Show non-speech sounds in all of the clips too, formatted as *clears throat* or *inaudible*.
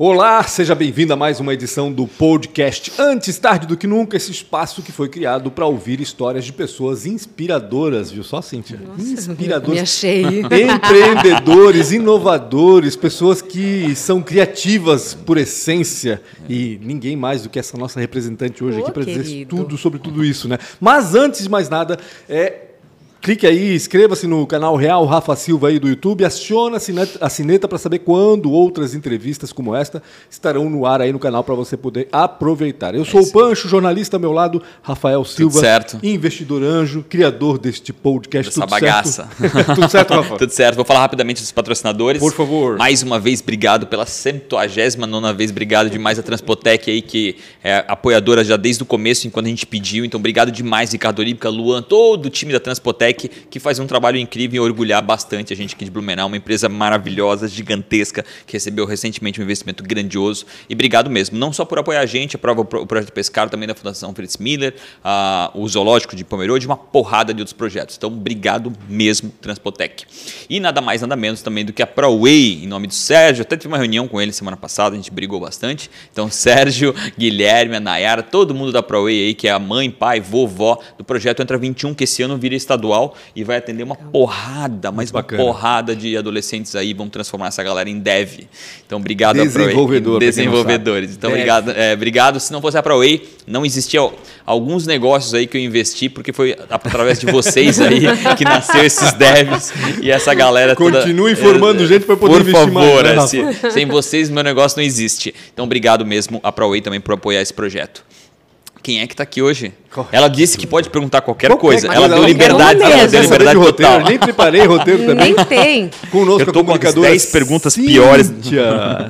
Olá, seja bem-vindo a mais uma edição do podcast Antes Tarde do que Nunca, esse espaço que foi criado para ouvir histórias de pessoas inspiradoras, viu só, Cíntia? Nossa, inspiradoras. Me achei. Empreendedores, inovadores, pessoas que são criativas por essência e ninguém mais do que essa nossa representante hoje Ô, aqui para dizer tudo sobre tudo isso, né? Mas antes de mais nada, é Clique aí, inscreva-se no canal Real Rafa Silva aí do YouTube, aciona a sineta- para saber quando outras entrevistas como esta estarão no ar aí no canal para você poder aproveitar. Eu sou o Pancho, jornalista ao meu lado, Rafael Silva, investidor anjo, criador deste podcast. Dessa tudo bagaça. Certo? *laughs* tudo certo, Rafa? Tudo certo. Vou falar rapidamente dos patrocinadores. Por favor. Mais uma vez, obrigado pela 79 vez. Obrigado demais a Transpotec aí, que é apoiadora já desde o começo, enquanto a gente pediu. Então, obrigado demais, Ricardo Olímpica, Luan, todo o time da Transpotec, que faz um trabalho incrível e orgulhar bastante a gente aqui de Blumenau. Uma empresa maravilhosa, gigantesca, que recebeu recentemente um investimento grandioso. E obrigado mesmo, não só por apoiar a gente, a prova, o projeto Pescar, também da Fundação Fritz Miller, a- o Zoológico de Pomerode, uma porrada de outros projetos. Então, obrigado mesmo, Transpotec. E nada mais, nada menos também do que a ProWay, em nome do Sérgio. Até tive uma reunião com ele semana passada, a gente brigou bastante. Então, *laughs* Sérgio, Guilherme, a Nayara, todo mundo da ProWay aí, que é a mãe, pai, vovó do projeto Entra 21, que esse ano vira estadual e vai atender uma porrada, mas uma bacana. porrada de adolescentes aí, vão transformar essa galera em dev. Então, obrigado a ProWay. Desenvolvedor, quem não Desenvolvedores. Então, Dev. obrigado, é, obrigado. Se não fosse a ProWay, não existia alguns negócios aí que eu investi, porque foi através de vocês *laughs* aí que nasceu esses devs e essa galera toda. Continue informando É, gente pra poder Por investir mais, favor, né, é, Rafa? se- sem vocês meu negócio não existe. Então, obrigado mesmo a ProWay também por apoiar esse projeto. Quem é que está aqui hoje? Correto. Ela disse que pode perguntar qualquer, Qualquer coisa. coisa, Ela deu liberdade, uma ela deu saber de liberdade roteiro? total. Nem preparei roteiro *laughs* também. Nem tem. Conosco Eu tô a com comunicadora 10 perguntas Cíntia, piores.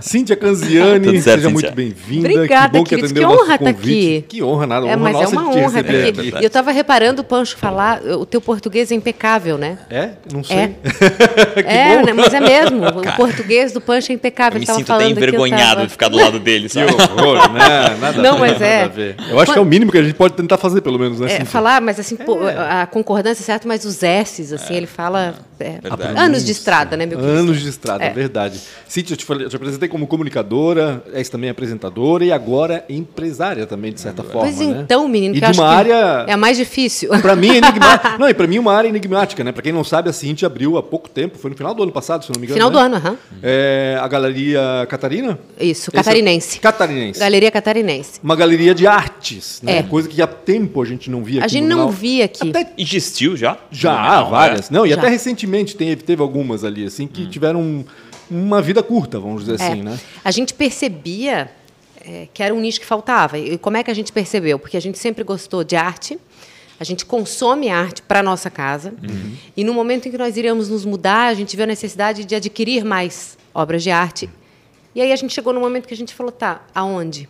Cíntia Canziani, *laughs* certo, seja Cíntia. muito bem-vinda. Obrigada, que bom que Que nosso honra estar convite. aqui. Que honra, nada. É, honra mas é nossa uma de te honra. Porque aqui. e eu estava reparando o Pancho falar, o teu português é impecável, né? É? Não sei. É. *laughs* que é, bom. né, mas é mesmo. O português do Pancho é impecável. Eu me Ele tava sinto até eu envergonhado de ficar do lado dele, Que horror, né? Nada Não, a ver, mas é. nada a ver. Eu acho que é o mínimo que a gente pode tentar fazer, pelo menos, né, É, falar, mas assim, pô, a concordância é certa, mas os S's, assim, ele fala. É, anos de estrada, né, meu querido? Anos de estrada, É. verdade. Cíntia, eu te, falei- eu te apresentei como comunicadora, és também apresentadora e agora empresária também, de certa forma. Pois né? então, menino, E que de acho uma que área. é a mais difícil. Pra mim, enigmática. *laughs* Não, e pra mim, uma área enigmática, né? Pra quem não sabe, a Cintia abriu há pouco tempo, foi no final do ano passado, se não me engano. Final né? do ano, aham. É, a Galeria Catarina? Isso, é- catarinense. Catarinense. Galeria Catarinense. Uma galeria de artes, né? É. Coisa que há tempo a gente não via A aqui gente no não via aqui. Até Existiu já? já, Não, várias. é. Não, e Já. até recentemente teve, teve algumas ali, assim, que tiveram um- uma vida curta, vamos dizer É. assim, né? A gente percebia é, que era um nicho que faltava. E como é que a gente percebeu? Porque a gente sempre gostou de arte, a gente consome arte para nossa casa, Uhum. e no momento em que nós iríamos nos mudar, a gente viu a necessidade de adquirir mais obras de arte. E aí a gente chegou no momento que a gente falou, tá, aonde?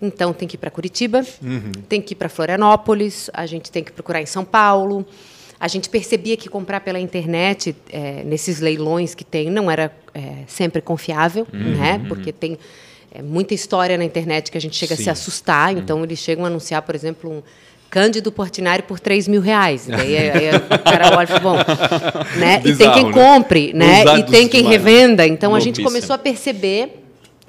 Então tem que ir para Curitiba, Uhum. tem que ir para Florianópolis, a gente tem que procurar em São Paulo. A gente percebia que comprar pela internet, eh, nesses leilões que tem, não era eh, sempre confiável, Uhum. né? Porque tem eh, muita história na internet que a gente chega a Sim. se assustar. Então, eles chegam a anunciar, por exemplo, um Cândido Portinari por 3 mil reais. Daí aí, aí o cara olha e fala, bom, né? e tem Bizarro, quem né? compre, né? E tem quem demais. revenda. Então, a gente começou a perceber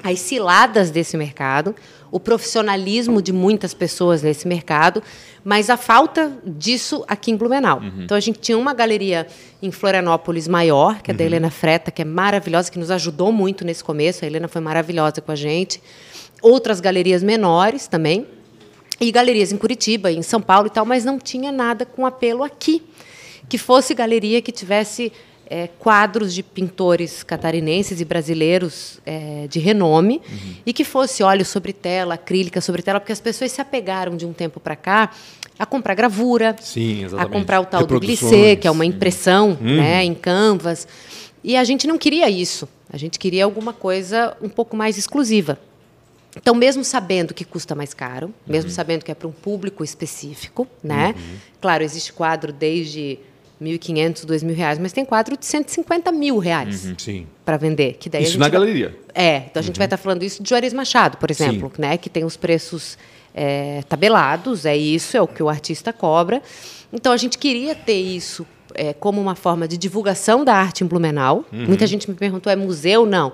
as ciladas desse mercado, o profissionalismo de muitas pessoas nesse mercado, mas a falta disso aqui em Blumenau. Uhum. Então a gente tinha uma galeria em Florianópolis maior, que é da Helena Freta, que é maravilhosa, que nos ajudou muito nesse começo. A Helena foi maravilhosa com a gente. Outras galerias menores também. E galerias em Curitiba, em São Paulo e tal, mas não tinha nada com apelo aqui. Que fosse galeria que tivesse eh, quadros de pintores catarinenses e brasileiros eh, de renome e que fosse óleo sobre tela, acrílica sobre tela, porque as pessoas se apegaram de um tempo para cá a comprar gravura, Sim, a comprar o tal do glissê, que é uma impressão né, em canvas. E a gente não queria isso. A gente queria alguma coisa um pouco mais exclusiva. Então, mesmo sabendo que custa mais caro, mesmo sabendo que é para um público específico, né? Claro, existe quadro desde 1.500, 2.000 reais, mas tem quadro de 150 mil reais Uhum. Sim. para vender. Que daí Isso na vai- galeria. É, então a gente vai estar falando isso de Juarez Machado, por exemplo, né, que tem os preços é, tabelados, é isso, é o que o artista cobra. Então a gente queria ter isso é, como uma forma de divulgação da arte em Blumenau. Uhum. Muita gente me perguntou, é museu? Não,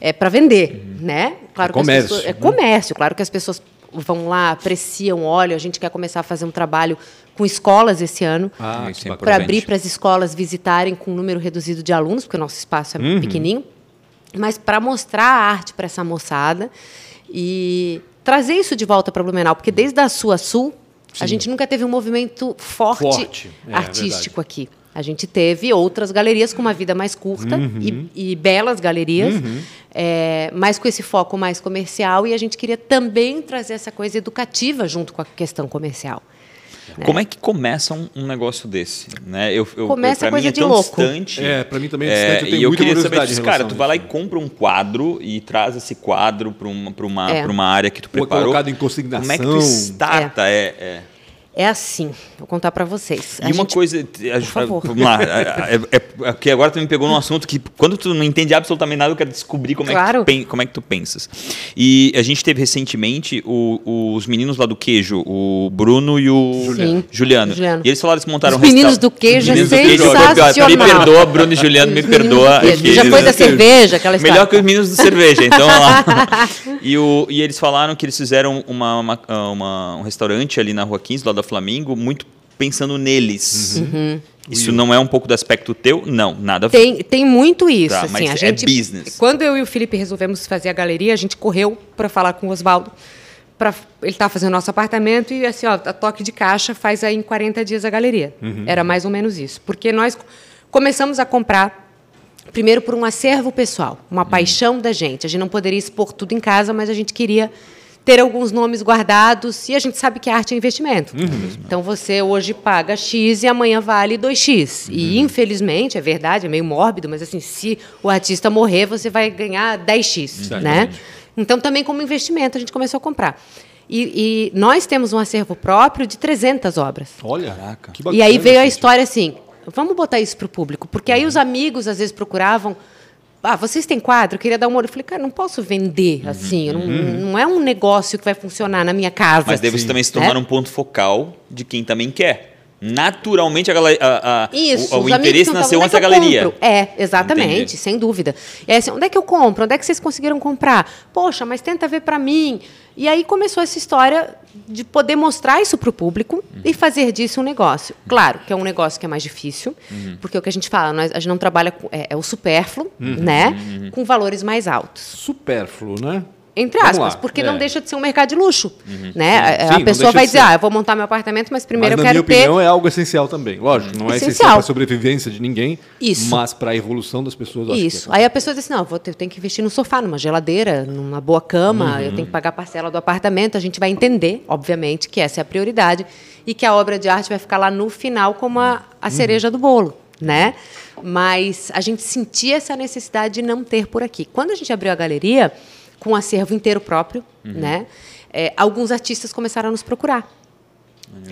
é para vender, né? Claro É comércio, pessoas- é né? comércio, claro que as pessoas vão lá, apreciam, olham, a gente quer começar a fazer um trabalho com escolas esse ano Ah, é para abrir para as escolas visitarem com um número reduzido de alunos, porque o nosso espaço é Uhum. pequenininho, mas para mostrar a arte para essa moçada e trazer isso de volta para Blumenau, porque desde a Sul a Sul, a gente nunca teve um movimento forte, Forte, é, artístico aqui. A gente teve outras galerias com uma vida mais curta Uhum. e, e belas galerias, é, mas com esse foco mais comercial, e a gente queria também trazer essa coisa educativa junto com a questão comercial. Como é que começa um, um negócio desse? Né? Eu, eu, Começa pra coisa mim é de tão louco. distante. É, pra mim também é É, distante, eu tenho e eu muita queria saber disso, cara, tu vai lá e compra um quadro e traz esse quadro para uma, pra uma, É. uma área que tu Ou é preparou. colocado em consignação. Como é que tu starta? É. é. É assim, vou contar para vocês. A E uma gente- coisa, a- favor. vamos lá, é, é, é que agora tu me pegou num assunto que quando tu não entende absolutamente nada, eu quero descobrir como, é, que Claro. tu, como é que tu pensas. E a gente teve recentemente o- os meninos lá do queijo, o Bruno e o Sim. Juliano. Juliano. E eles falaram que montaram Os um meninos do queijo é Meninos do queijo, sensacional. Me perdoa, Bruno e Juliano, me perdoa. queijo. Já foi da cerveja, aquela história. Melhor que os meninos do cerveja, então lá. *laughs* E, o, e eles falaram que eles fizeram uma, uma- uma- um restaurante ali na Rua 15, lá da Flamingo, muito pensando neles. Uhum. Isso não é um pouco do aspecto teu? Não, nada a ver. Tem, tem muito isso. Tá, assim, mas a é gente, business. Quando eu e o Felipe resolvemos fazer a galeria, a gente correu para falar com o Oswaldo. Pra, ele estava fazendo nosso apartamento e assim, ó, a toque de caixa faz aí em 40 dias a galeria. Uhum. Era mais ou menos isso. Porque nós começamos a comprar primeiro por um acervo pessoal, uma Uhum. paixão da gente. A gente não poderia expor tudo em casa, mas a gente queria ter alguns nomes guardados e a gente sabe que a arte é investimento. Uhum. Então você hoje paga X e amanhã vale 2X. E Uhum. infelizmente, é verdade, é meio mórbido, mas assim, se o artista morrer, você vai ganhar 10X, né? Então também como investimento a gente começou a comprar. E, e nós temos um acervo próprio de 300 obras. Olha, Caraca. que bacana. E aí veio a história assim, vamos botar isso para o público, porque aí os amigos às vezes procuravam, ah, vocês têm quadro? Eu queria dar uma olhada. Eu falei, cara, não posso vender assim, eu não, não é um negócio que vai funcionar na minha casa. Mas Sim. também se tornar Né? um ponto focal de quem também quer. Naturalmente, a a- a- Isso, o, o interesse nasceu onde antes é da eu galeria. compro? É, exatamente, Entendi. sem dúvida. E aí, assim, onde é que eu compro? Onde é que vocês conseguiram comprar? Poxa, mas tenta ver para mim. E aí começou essa história de poder mostrar isso para o público Uhum. e fazer disso um negócio. Claro que é um negócio que é mais difícil, Uhum. porque o que a gente fala, nós, a gente não trabalha com é, é o supérfluo, Uhum. né? Com valores mais altos. Supérfluo, né? Entre aspas, porque é. não deixa de ser um mercado de luxo. Né? A- Sim, a pessoa vai dizer, ah, eu vou montar meu apartamento, mas primeiro mas eu na quero minha ter. opinião é algo essencial também. Lógico, não é essencial Essencial. para a sobrevivência de ninguém, Isso. mas para a evolução das pessoas. acho Isso. é. Aí a pessoa diz assim, não, eu, vou eu tenho que investir no sofá, numa geladeira, numa boa cama, Uhum. eu tenho que pagar a parcela do apartamento. A gente vai entender, obviamente, que essa é a prioridade e que a obra de arte vai ficar lá no final como a, a Uhum. cereja do bolo, né? Mas a gente sentia essa necessidade de não ter por aqui. Quando a gente abriu a galeria, com um acervo inteiro próprio, Uhum. né? é, alguns artistas começaram a nos procurar.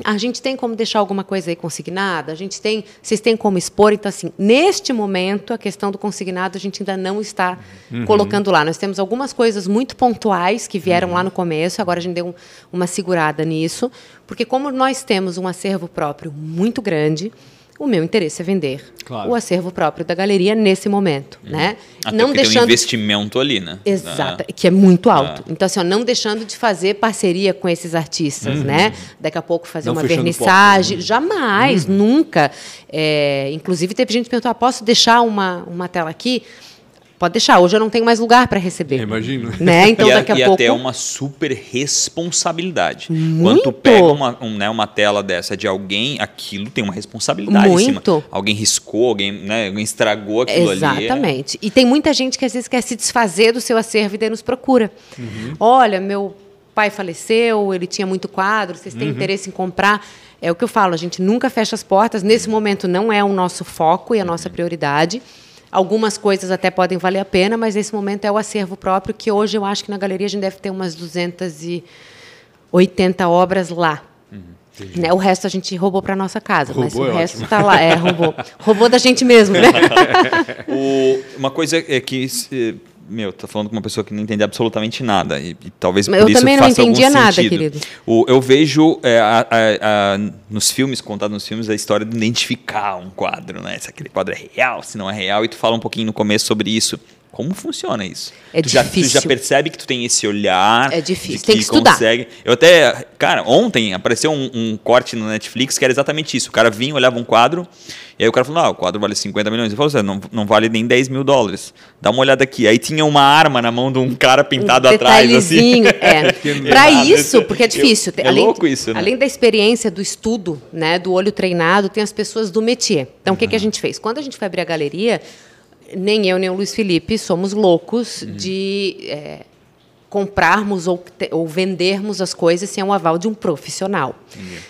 A gente tem como deixar alguma coisa aí consignada? A gente tem, vocês têm como expor? Então, assim, neste momento, a questão do consignado a gente ainda não está colocando lá. Nós temos algumas coisas muito pontuais que vieram lá no começo, agora a gente deu um- uma segurada nisso, porque como nós temos um acervo próprio muito grande, o meu interesse é vender Claro. o acervo próprio da galeria nesse momento, né? Até não porque tem um deixando investimento ali, né? Exato, Ah, que é muito alto. Então, assim, ó, não deixando de fazer parceria com esses artistas, né? Daqui a pouco fazer Não uma vernissagem. Jamais, nunca. É, inclusive, teve gente que perguntou: ah, posso deixar uma, uma tela aqui? Pode deixar, hoje eu não tenho mais lugar para receber. Imagino. Né? *laughs* Então, e, a- daqui a e pouco. até uma super responsabilidade. Muito. Quando tu pega uma, um, né, uma tela dessa de alguém, aquilo tem uma responsabilidade em cima. Muito. Alguém riscou, alguém, né, alguém estragou aquilo ali. é- Exatamente. E tem muita gente que às vezes quer se desfazer do seu acervo e daí nos procura. Uhum. Olha, meu pai faleceu, ele tinha muito quadro, vocês Uhum. têm interesse em comprar? É o que eu falo, a gente nunca fecha as portas. Nesse momento não é o nosso foco e a Uhum. nossa prioridade. Algumas coisas até podem valer a pena, mas nesse momento é o acervo próprio, que hoje eu acho que na galeria a gente deve ter umas 280 obras lá. Né? O resto a gente roubou para nossa casa, mas Roubou o é resto está lá. É, roubou. *laughs* roubou da gente mesmo, né? *laughs* O- uma coisa é que, meu, tá falando com uma pessoa que não entende absolutamente nada. E, e talvez por eu isso também não faça entendia nada, sentido. querido. O- eu vejo é, a- a- a- nos filmes, contado nos filmes, a história de identificar um quadro, né? Se aquele quadro é real, se não é real. E tu fala um pouquinho no começo sobre isso. Como funciona isso? É tu já, tu já difícil. percebe que tu tem esse olhar. É difícil, tem que estudar. Consegue. Eu até, cara, ontem apareceu um, um corte no Netflix que era exatamente isso. O cara vinha, olhava um quadro, e aí o cara falou: ah, o quadro vale 50 milhões. Ele falou assim: não, não vale nem 10 mil dólares. Dá uma olhada aqui. Aí tinha uma arma na mão de um cara pintado um atrás, assim. *laughs* É. Para isso, porque é difícil. É além, louco isso, né? Além da experiência do estudo, né, do olho treinado, tem as pessoas do métier. Então, o que, que a gente fez? Quando a gente foi abrir a galeria, nem eu nem o Luiz Felipe somos loucos de é, comprarmos ou, te- ou vendermos as coisas sem o aval de um profissional.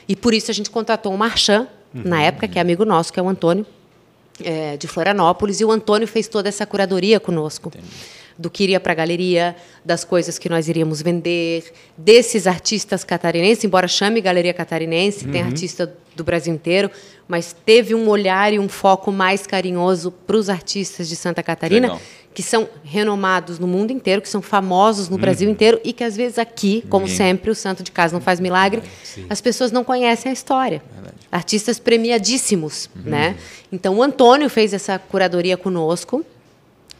E por isso a gente contratou um marchand, na época, que é amigo nosso, que é o Antônio, é, de Florianópolis, e o Antônio fez toda essa curadoria conosco. Do que iria para a galeria, das coisas que nós iríamos vender, desses artistas catarinenses, embora chame Galeria Catarinense, tem artista do Brasil inteiro, mas teve um olhar e um foco mais carinhoso para os artistas de Santa Catarina, Legal. que são renomados no mundo inteiro, que são famosos no Brasil inteiro e que às vezes aqui, como Ninguém- sempre, o santo de casa não faz milagre, as pessoas não conhecem a história. Artistas premiadíssimos, né? Então o Antônio fez essa curadoria conosco,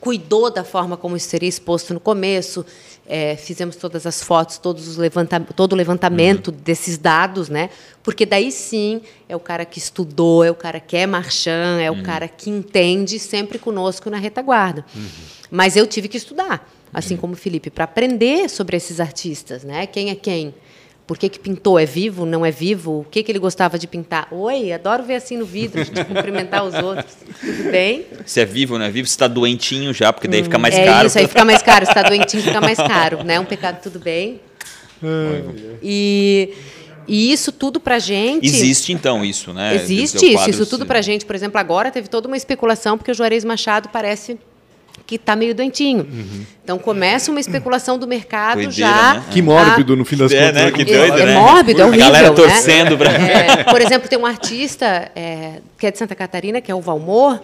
cuidou da forma como isso seria exposto no começo, é, fizemos todas as fotos, todos os levanta todo o levantamento desses dados, né? Porque daí sim é o cara que estudou, é o cara que é marchand, é o cara que entende sempre conosco na retaguarda. Mas eu tive que estudar, assim como o Felipe, para aprender sobre esses artistas, né? Quem é quem? Por que, que pintou? É vivo? Não é vivo? O que, que ele gostava de pintar? Oi, adoro ver assim no vidro, a gente cumprimentar os outros. Tudo bem? Se é vivo ou não é vivo, se tá doentinho já, porque daí fica mais é caro. isso, aí fica mais caro. Se está doentinho, fica mais caro. Né? Um pecado, tudo bem. E, e isso tudo pra gente... Existe então isso, né? Existe isso. Isso tudo pra gente, por exemplo, agora teve toda uma especulação, porque o Juarez Machado parece que está meio doentinho. Então começa uma especulação do mercado Doideira, já... né? Que mórbido, no fim das É, contas. né? né? Que Como É, doido, é né? mórbido, é A horrível. galera né? torcendo pra- É, por exemplo, tem um artista é, que é de Santa Catarina, que é o Valmor.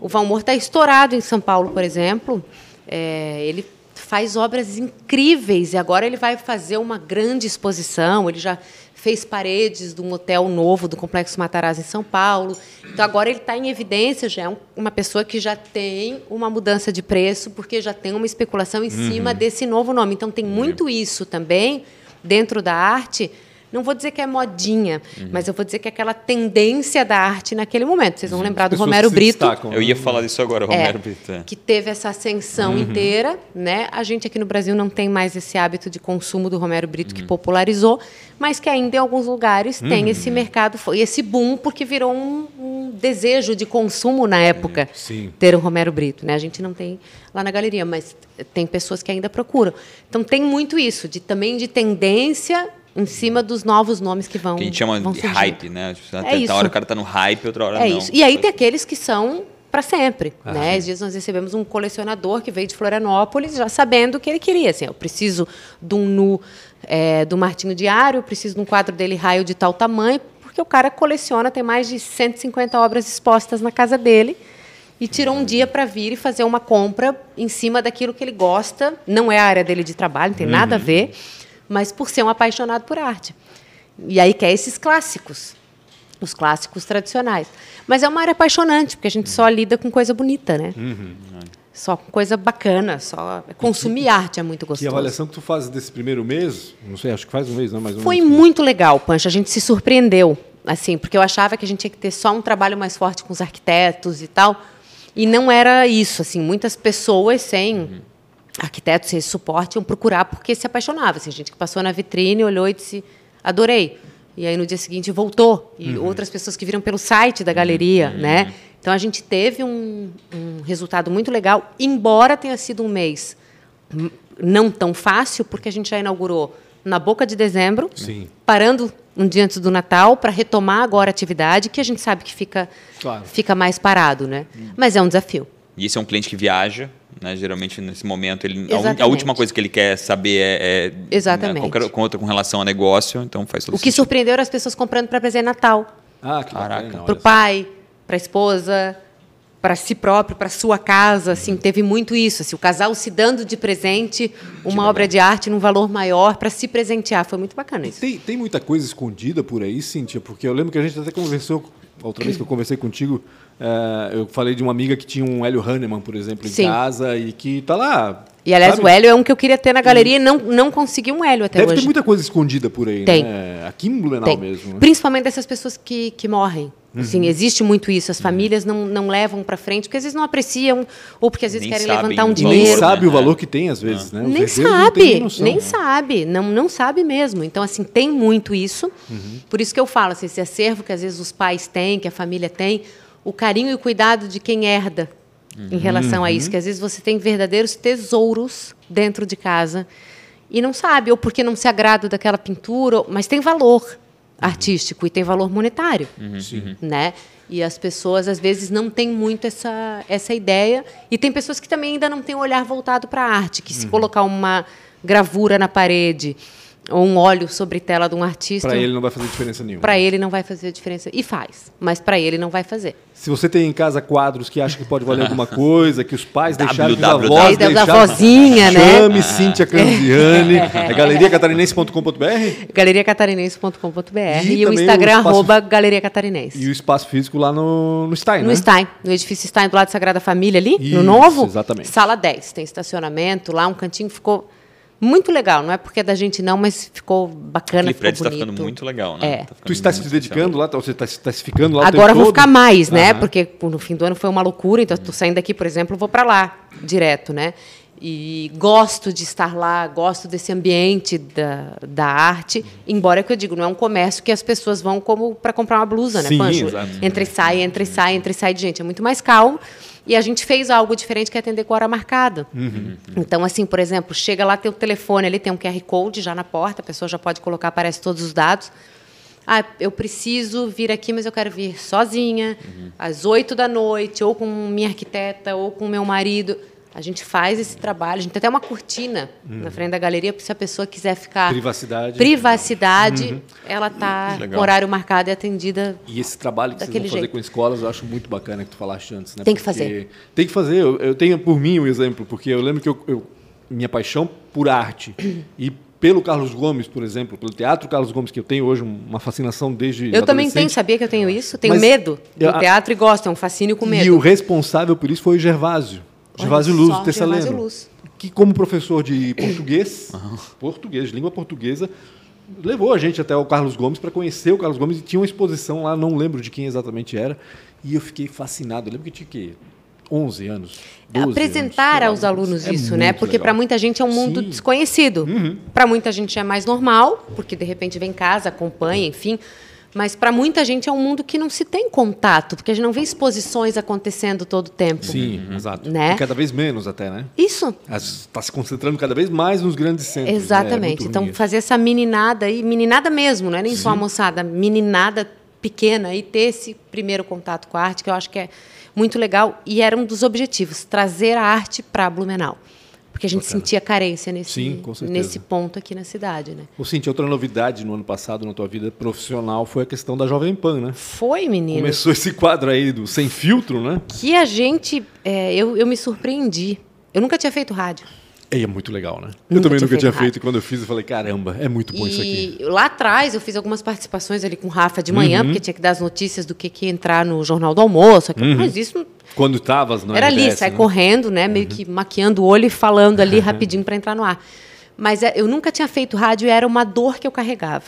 O Valmor está estourado em São Paulo, por exemplo. É, ele faz obras incríveis e agora ele vai fazer uma grande exposição. Ele já fez paredes de um hotel novo do Complexo Matarazzo em São Paulo. Então agora ele está em evidência, já é um- uma pessoa que já tem uma mudança de preço, porque já tem uma especulação em cima desse novo nome. Então tem muito isso também dentro da arte. Não vou dizer que é modinha, mas eu vou dizer que é aquela tendência da arte naquele momento. Vocês vão lembrar do Romero Brito, destacam, Eu ia falar disso agora, é, Romero Brito. é. que teve essa ascensão inteira, né? A gente aqui no Brasil não tem mais esse hábito de consumo do Romero Brito que popularizou, mas que ainda em alguns lugares tem esse mercado e esse boom porque virou um, um desejo de consumo na época Sim. ter o Romero Brito, né? A gente não tem lá na galeria, mas tem pessoas que ainda procuram. Então tem muito isso de também de tendência em cima dos novos nomes que vão Que a gente chama de hype, né? Tipo, É isso. Uma hora o cara tá no hype, outra hora É não. isso. E aí tem aqueles que são para sempre. Ah, né? sim. Esses dias nós recebemos um colecionador que veio de Florianópolis já sabendo o que ele queria. Assim, eu preciso de um nu é, do Martinho Diário, eu preciso de um quadro dele raio de tal tamanho, porque o cara coleciona, tem mais de 150 obras expostas na casa dele. E tirou um dia para vir e fazer uma compra em cima daquilo que ele gosta. Não é a área dele de trabalho, não tem nada a ver, mas por ser um apaixonado por arte. E aí quer esses clássicos os clássicos tradicionais. Mas é uma área apaixonante, porque a gente só lida com coisa bonita, né? Só com coisa bacana, só consumir arte é muito Que gostoso. avaliação que tu fazes desse primeiro mês? Não sei, acho que faz um mês, não? Mais ou Foi menos. muito legal, Pancho. A gente se surpreendeu, assim, porque eu achava que a gente tinha que ter só um trabalho mais forte com os arquitetos e tal. E não era isso, assim. Muitas pessoas sem arquitetos, esse suporte, iam procurar porque se apaixonava. Assim, gente que passou na vitrine, olhou e disse, adorei. E aí no dia seguinte voltou. E outras pessoas que viram pelo site da galeria, né? Então a gente teve um, um resultado muito legal, embora tenha sido um mês não tão fácil, porque a gente já inaugurou na boca de dezembro, Sim. parando um dia antes do Natal para retomar agora a atividade, que a gente sabe que fica, Claro. fica mais parado, né? Mas é um desafio. E esse é um cliente que viaja, né? Geralmente nesse momento ele a a, última coisa que ele quer saber é, é, Exatamente. né, qualquer conta com relação a negócio, então faz todo O que sentido. surpreendeu era as pessoas comprando para presente Natal. Ah, que Caraca. Para o pai, para a esposa, para si próprio, para sua casa. Assim, teve muito isso. Assim, o casal se dando de presente uma obra de arte num valor maior para se presentear. Foi muito bacana isso. Tem, tem muita coisa escondida por aí, Cíntia, porque eu lembro que a gente até conversou, outra vez que eu conversei contigo, eh, eu falei de uma amiga que tinha um Hélio Hanneman, por exemplo, em Sim. casa e que tá lá. E, aliás, sabe? o Hélio é um que eu queria ter na galeria e não, não consegui um Hélio até Deve hoje. ter muita coisa escondida por aí, Tem. né? Aqui em Blumenau Tem. mesmo. né? Principalmente dessas pessoas que, que morrem. Uhum. Assim, existe muito isso. As famílias não, não levam para frente, porque às vezes não apreciam, ou porque às vezes Nem querem levantar um o E nem dinheiro. sabe né? o valor que tem, às vezes, né? Os Nem sabe, noção, nem né? sabe, não, não sabe mesmo. Então, assim, tem muito isso. Uhum. Por isso que eu falo, assim, esse acervo que às vezes os pais têm, que a família tem, o carinho e o cuidado de quem herda em relação a Uhum. isso. Que às vezes você tem verdadeiros tesouros dentro de casa e não sabe, ou porque não se agrada daquela pintura, mas tem valor artístico e tem valor monetário Sim. né? E as pessoas às vezes não têm muito essa, essa ideia. E tem pessoas que também ainda não têm o olhar voltado para a arte, que Uhum. se colocar uma gravura na parede ou um óleo sobre tela de um artista, Pra ele não vai fazer diferença nenhuma. para ele não vai fazer diferença. E faz, mas para ele não vai fazer. Se você tem em casa quadros que acha que pode valer alguma coisa, que os pais *laughs* deixaram, que os avós Aí da, da deixaram, vozinha, né? chame Cíntia *laughs* Canziani. É galeriacatarinense.com.br galeriacatarinense.com.br E e, o Instagram, o espaço- arroba Galeria Catarinense. e o espaço físico lá no, no Stein, No né? Stein, no edifício Stein, do lado da Sagrada Família, ali, Isso, no novo. exatamente. Sala 10. Tem estacionamento lá, um cantinho que ficou muito legal. Não é porque é da gente, não, mas ficou bacana. Aquele ficou prédio está ficando muito legal, né? É. Tá Tu está se dedicando lá, você está, está se ficando lá Agora eu vou todo? ficar mais, né? Aham. Porque no fim do ano foi uma loucura, então estou saindo daqui, por exemplo, vou para lá direto, né? E gosto de estar lá, gosto desse ambiente da, da arte, embora que eu digo, não é um comércio que as pessoas vão como para comprar uma blusa, né, Sim, Pancho? exato. Entra e sai, entra e sai, entra e sai de gente. É muito mais calmo. E a gente fez algo diferente que é atender com hora marcada. Então, assim, por exemplo, chega lá, tem o telefone ali, tem um QR Code já na porta, a pessoa já pode colocar, aparece todos os dados. Ah, eu preciso vir aqui, mas eu quero vir sozinha, às oito da noite, ou com minha arquiteta, ou com meu marido. A gente faz esse trabalho. A gente tem até uma cortina na frente da galeria, se a pessoa quiser ficar. Privacidade. Privacidade, ela está com horário marcado e atendida. E esse trabalho que vocês vão fazer jeito. com escolas, eu acho muito bacana que tu falaste antes, né? Tem que Porque- fazer. Tem que fazer. Eu, eu tenho por mim um exemplo, porque eu lembro que eu, eu- minha paixão por arte *clears throat* e pelo Carlos Gomes, por exemplo, pelo teatro Carlos Gomes, que eu tenho hoje uma fascinação desde Eu também tenho, sabia que eu tenho isso? Tenho Mas medo do teatro e gosto, é um fascínio com E medo. o responsável por isso foi o Gervásio. Gervásio Luz, Tessaleno. Luz. Que como professor de português, *coughs* português, língua portuguesa, levou a gente até o Carlos Gomes para conhecer o Carlos Gomes e tinha uma exposição lá, não lembro de quem exatamente era, e eu fiquei fascinado. Eu lembro que tinha que 11 anos. 12 apresentar anos, aos alunos É isso, né? Porque para muita gente é um mundo Sim. desconhecido. Para muita gente é mais normal, porque de repente vem em casa, acompanha, enfim. Mas para muita gente é um mundo que não se tem contato, porque a gente não vê exposições acontecendo todo o tempo. Sim, exato. Né? E cada vez menos até, né? Isso, Está se concentrando cada vez mais nos grandes centros. né? É exatamente. então fazer essa meninada aí, meninada mesmo, não é nem só a moçada, meninada pequena e ter esse primeiro contato com a arte, que eu acho que é muito legal e era um dos objetivos, trazer a arte para Blumenau. Porque a gente sentia carência nesse, Sim, nesse ponto aqui na cidade, né? Ô, Cintia, outra novidade no ano passado na tua vida profissional foi a questão da Jovem Pan, né? Foi, menino. Começou esse quadro aí do Sem Filtro, né? Que a gente. é, eu, eu me surpreendi. Eu nunca tinha feito rádio. E é muito legal, né? eu Nunca também tinha nunca tinha feito. E quando eu fiz, eu falei, caramba, é muito bom isso aqui. E lá atrás eu fiz algumas participações ali com o Rafa de manhã, Uhum. porque tinha que dar as notícias do que, que ia entrar no Jornal do Almoço. Mas isso Quando estavas no era ali, sai né? correndo, né? Meio que maquiando o olho e falando ali *laughs* rapidinho para entrar no ar. Mas é, eu nunca tinha feito rádio e era uma dor que eu carregava.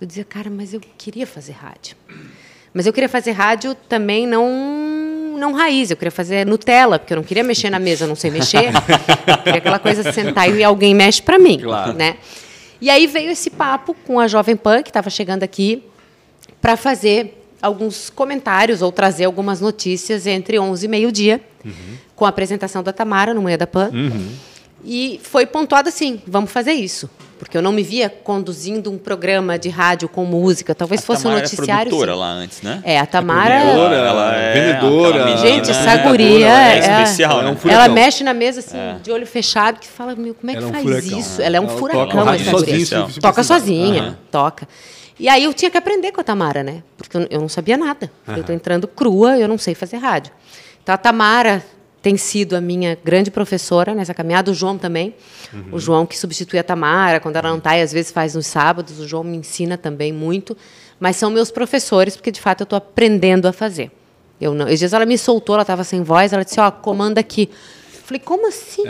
Eu dizia, cara, mas eu queria fazer rádio. Mas eu queria fazer rádio também não, não raiz, eu queria fazer Nutella, porque eu não queria mexer na mesa, não sei mexer. Eu queria aquela coisa de sentar e alguém mexe para mim. Claro. Né? E aí veio esse papo com a Jovem Pan, que estava chegando aqui, para fazer alguns comentários ou trazer algumas notícias entre 11 e meio-dia, com a apresentação da Tamara no Manhã da Pan. E foi pontuado assim: vamos fazer isso. Porque eu não me via conduzindo um programa de rádio com música. Talvez A fosse um Tamara noticiário. Era produtora sim. lá antes, né? É, a Tamara. produtora, ela é vendedora, aquela Gente, menina- essa guria ela é é- especial, ela é né? um furacão. ela mexe na mesa assim, de olho fechado, que fala, meu, como é que Ela é um faz furacão. isso? Ela é um Ela furacão, toca essa sozinha, guria. se- Toca sozinha, Aham. toca. E aí eu tinha que aprender com a Tamara, né? Porque eu, eu não sabia nada. Eu estou entrando crua, eu não sei fazer rádio. Então a Tamara tem sido a minha grande professora nessa caminhada, o João também. O João que substitui a Tamara quando ela não está e às vezes faz nos sábados. O João me ensina também muito. Mas são meus professores, porque de fato eu estou aprendendo a fazer. Eu não, esses dias ela me soltou, ela estava sem voz, ela disse, ó, comanda aqui. Falei, como assim?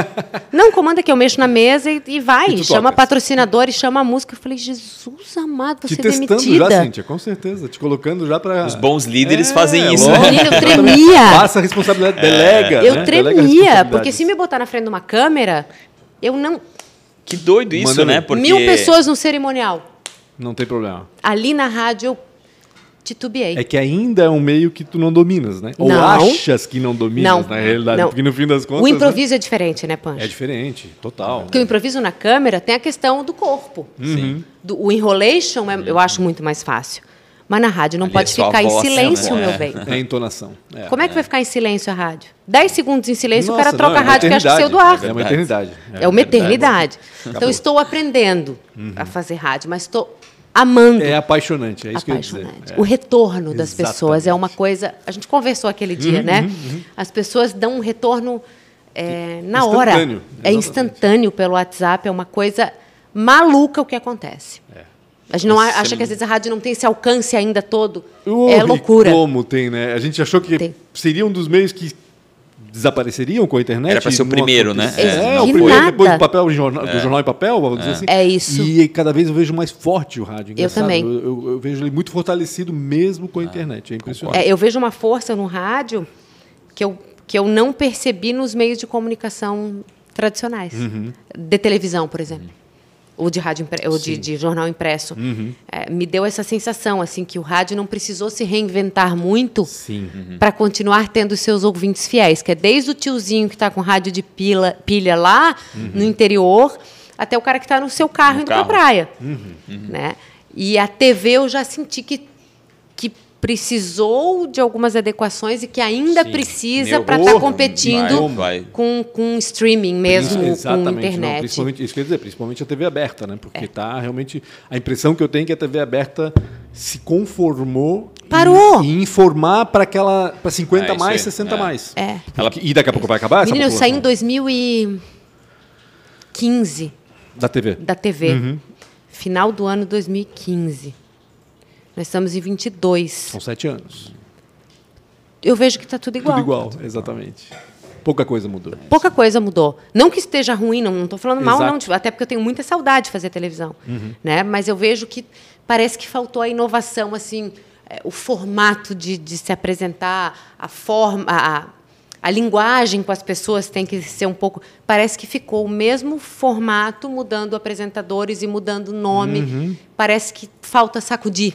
*laughs* Não, comanda aqui, eu mexo na mesa e, e vai. E chama tocas. patrocinador e chama a música. Eu falei, Jesus amado, vou Te ser testando demitida. já, Cíntia, com certeza. Te colocando já para. Os bons líderes fazem isso, lógico. né? Eu tremia. Passa a responsabilidade, delega. Eu né? Tremia, porque se me botar na frente de uma câmera, eu não. Que doido isso, Manda né? Porque Mil pessoas no cerimonial. Não tem problema. Ali na rádio eu titubeei. É que ainda é um meio que tu não dominas, né? Ou Não. achas que não dominas, Não, na realidade. não. Porque no fim das contas. o né? improviso é diferente, né, Pancho? É diferente, total. Porque o improviso na câmera tem a questão do corpo. Uhum. Do- o enrolation é- eu acho muito mais fácil. Mas na rádio não Ali pode é ficar em silêncio, né? meu É. bem. É a entonação. É. Como é que vai ficar em silêncio a rádio? Dez segundos em silêncio, o Nossa, cara troca não, a rádio que acha que saiu do ar. É uma eternidade. É, uma eternidade. Então, estou aprendendo a fazer rádio, mas estou amando. É apaixonante, é isso que eu ia dizer. apaixonante. É. O retorno das Exatamente. Uhum, pessoas é uma coisa. A gente conversou aquele dia, né? As pessoas dão um retorno é, na hora. Instantâneo, É exatamente. instantâneo pelo WhatsApp, é uma coisa maluca o que acontece. A gente não a- Isso é acha que às vezes a rádio não tem esse alcance ainda todo. Uh, é loucura. Como tem, né? A gente achou que Tem. seria um dos meios que desapareceriam com a internet. Era pra ser o primeiro, né? É, É, o primeiro nada. depois do papel jornal, do jornal em papel, vamos dizer assim. É isso. E cada vez eu vejo mais forte o rádio. engraçado. também. Eu, eu- eu vejo ele muito fortalecido mesmo com a internet. É impressionante. É, eu vejo uma força no rádio que eu, que eu não percebi nos meios de comunicação tradicionais. Uhum. De televisão, por exemplo. Ou de rádio ou de, de jornal impresso. Uhum. É, me deu essa sensação, assim, que o rádio não precisou se reinventar muito Sim. para continuar tendo seus ouvintes fiéis, que é desde o tiozinho que está com rádio de pila, pilha lá no interior, até o cara que está no seu carro No indo para carro. praia. Né? E a TV eu já senti que, que precisou de algumas adequações e que ainda Sim. precisa para estar porra, competindo vai. Com, com streaming mesmo, com Exatamente, não, internet. principalmente, isso quer dizer, principalmente a TV aberta, né? Porque tá realmente. A impressão que eu tenho é que a TV aberta se conformou Parou. em, em informar para aquela. para 50 É, mais, aí. 60 É. mais. É. Ela- E daqui a pouco vai acabar essa Menina, eu saí em população? 2015 Da TV. da TV. Uhum. Final do ano 2015. Nós estamos em 22. São sete anos. Eu vejo que está tudo igual. Tudo igual, exatamente. Pouca coisa mudou. Pouca coisa mudou. Não que esteja ruim, não estou falando mal, Exato. não, tipo, até porque eu tenho muita saudade de fazer televisão. Né? Mas eu vejo que parece que faltou a inovação, assim, é, o formato de, de se apresentar, a forma, a, a linguagem com as pessoas tem que ser um pouco. Parece que ficou o mesmo formato, mudando apresentadores e mudando nome. Parece que falta sacudir.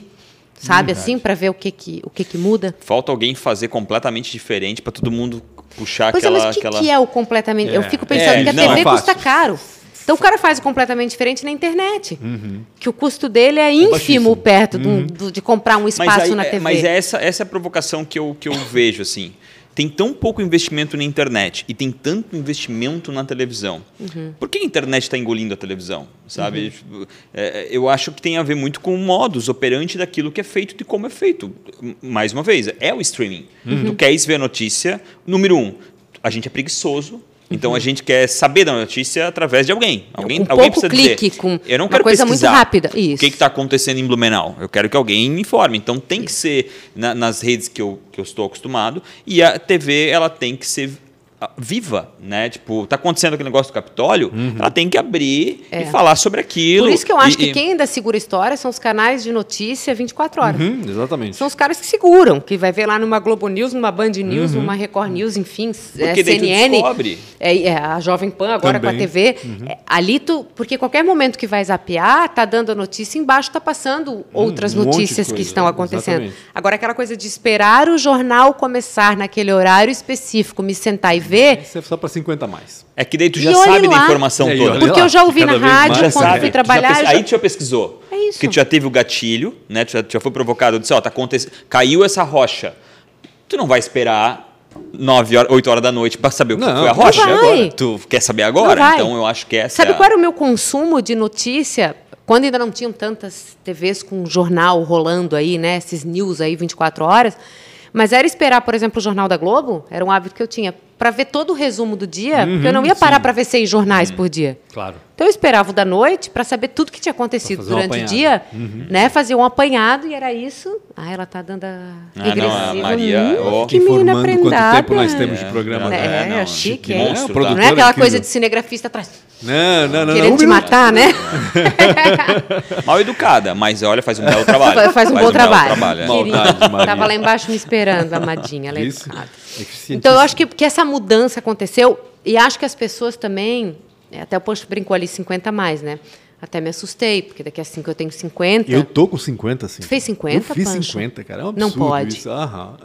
Sabe assim, para ver o que, que, o que, que muda? Falta alguém fazer completamente diferente para todo mundo puxar Pois é, aquela. mas o que, aquela... que é o completamente? Eu É. fico pensando É, que a não, TV é custa caro. Então o cara faz o completamente diferente na internet. Uhum. Que o custo dele é ínfimo baixíssimo. perto do- do- de comprar um Mas, espaço aí- na é- TV. mas essa, essa é a provocação que eu, que eu vejo, assim. Tem tão pouco investimento na internet e tem tanto investimento na televisão. Uhum. Por que a internet está engolindo a televisão? Sabe? Tipo, é, eu acho que tem a ver muito com o modus operandi daquilo que é feito e como é feito. Mais uma vez, é o streaming. Uhum. Tu queres ver a notícia, número um, a gente é preguiçoso. Então Uhum. a gente quer saber da notícia através de alguém. Alguém, Com alguém pouco precisa clique, dizer. com eu não uma quero coisa muito rápida. O que Isso. está acontecendo em Blumenau? Eu quero que alguém me informe. Então tem que ser na- nas redes que eu, que eu estou acostumado e a TV ela tem que ser viva, né? Tipo, tá acontecendo aquele negócio do Capitólio, ela tem que abrir É. e falar sobre aquilo. Por isso que eu acho E- que e- quem ainda segura história são os canais de notícia 24 horas. Uhum, exatamente. São os caras que seguram, que vai ver lá numa Globo News, numa Band News, numa Record News, enfim, é, Uhum. Porque tu CNN, descobre. é, é, a Jovem Pan agora com a Também. TV. É, ali tu, porque qualquer momento que vai zapear, tá dando a notícia embaixo, tá passando outras um notícias que estão acontecendo. exatamente. Agora aquela coisa de esperar o jornal começar naquele horário específico, me sentar e ver. Isso é só para 50 a mais. É que daí tu já sabe da lá. informação É, e toda. Porque lá, eu já ouvi cada na mais. rádio, quando sabe. fui Tu já trabalhar. pes- eu já- Aí tu já pesquisou. É isso. Que tu já teve o gatilho, né? Tu já, tu já foi provocado, disse, ó, tá acontecendo. Caiu essa rocha. Tu não vai esperar 9 horas, 8 horas da noite para saber o que Não, foi a não rocha. vai. Agora. Tu quer saber agora? Não vai. Então eu acho que essa Sabe é a- qual era o meu consumo de notícia? Quando ainda não tinham tantas TVs com jornal rolando aí, né? Esses news aí 24 horas. Mas era esperar, por exemplo, o Jornal da Globo, era um hábito que eu tinha, para ver todo o resumo do dia, porque eu não ia parar para ver seis jornais por dia. Claro. Então eu esperava o da noite para saber tudo que tinha acontecido fazer um durante o dia, né? Fazer um apanhado e era isso. Ah, ela tá dando a não, a regressiva. Maria, Hum, ó. que menina Informando quanto tempo nós temos de programa. É, É, é, não, chique, que é. monstro, É, tá? produtor Não é aquela aqui, coisa de cinegrafista atrás, Não, não, não. querendo não, te um matar, né? *laughs* Mal educada, mas olha, faz um belo trabalho. Faz um bom belo trabalho. é. Maldade, Maria. Tava lá embaixo me esperando, amadinha. Ela é Isso. educada. Eficientíssimo. Então, eu acho que, que essa mudança aconteceu e acho que as pessoas também. É, Até o Posto brincou ali 50 a mais, né? Até me assustei, porque daqui a 5 eu tenho 50. Eu tô com 50, sim. Tu fez 50, Eu fiz Pancho? 50, cara. É um Não pode. isso. Aham.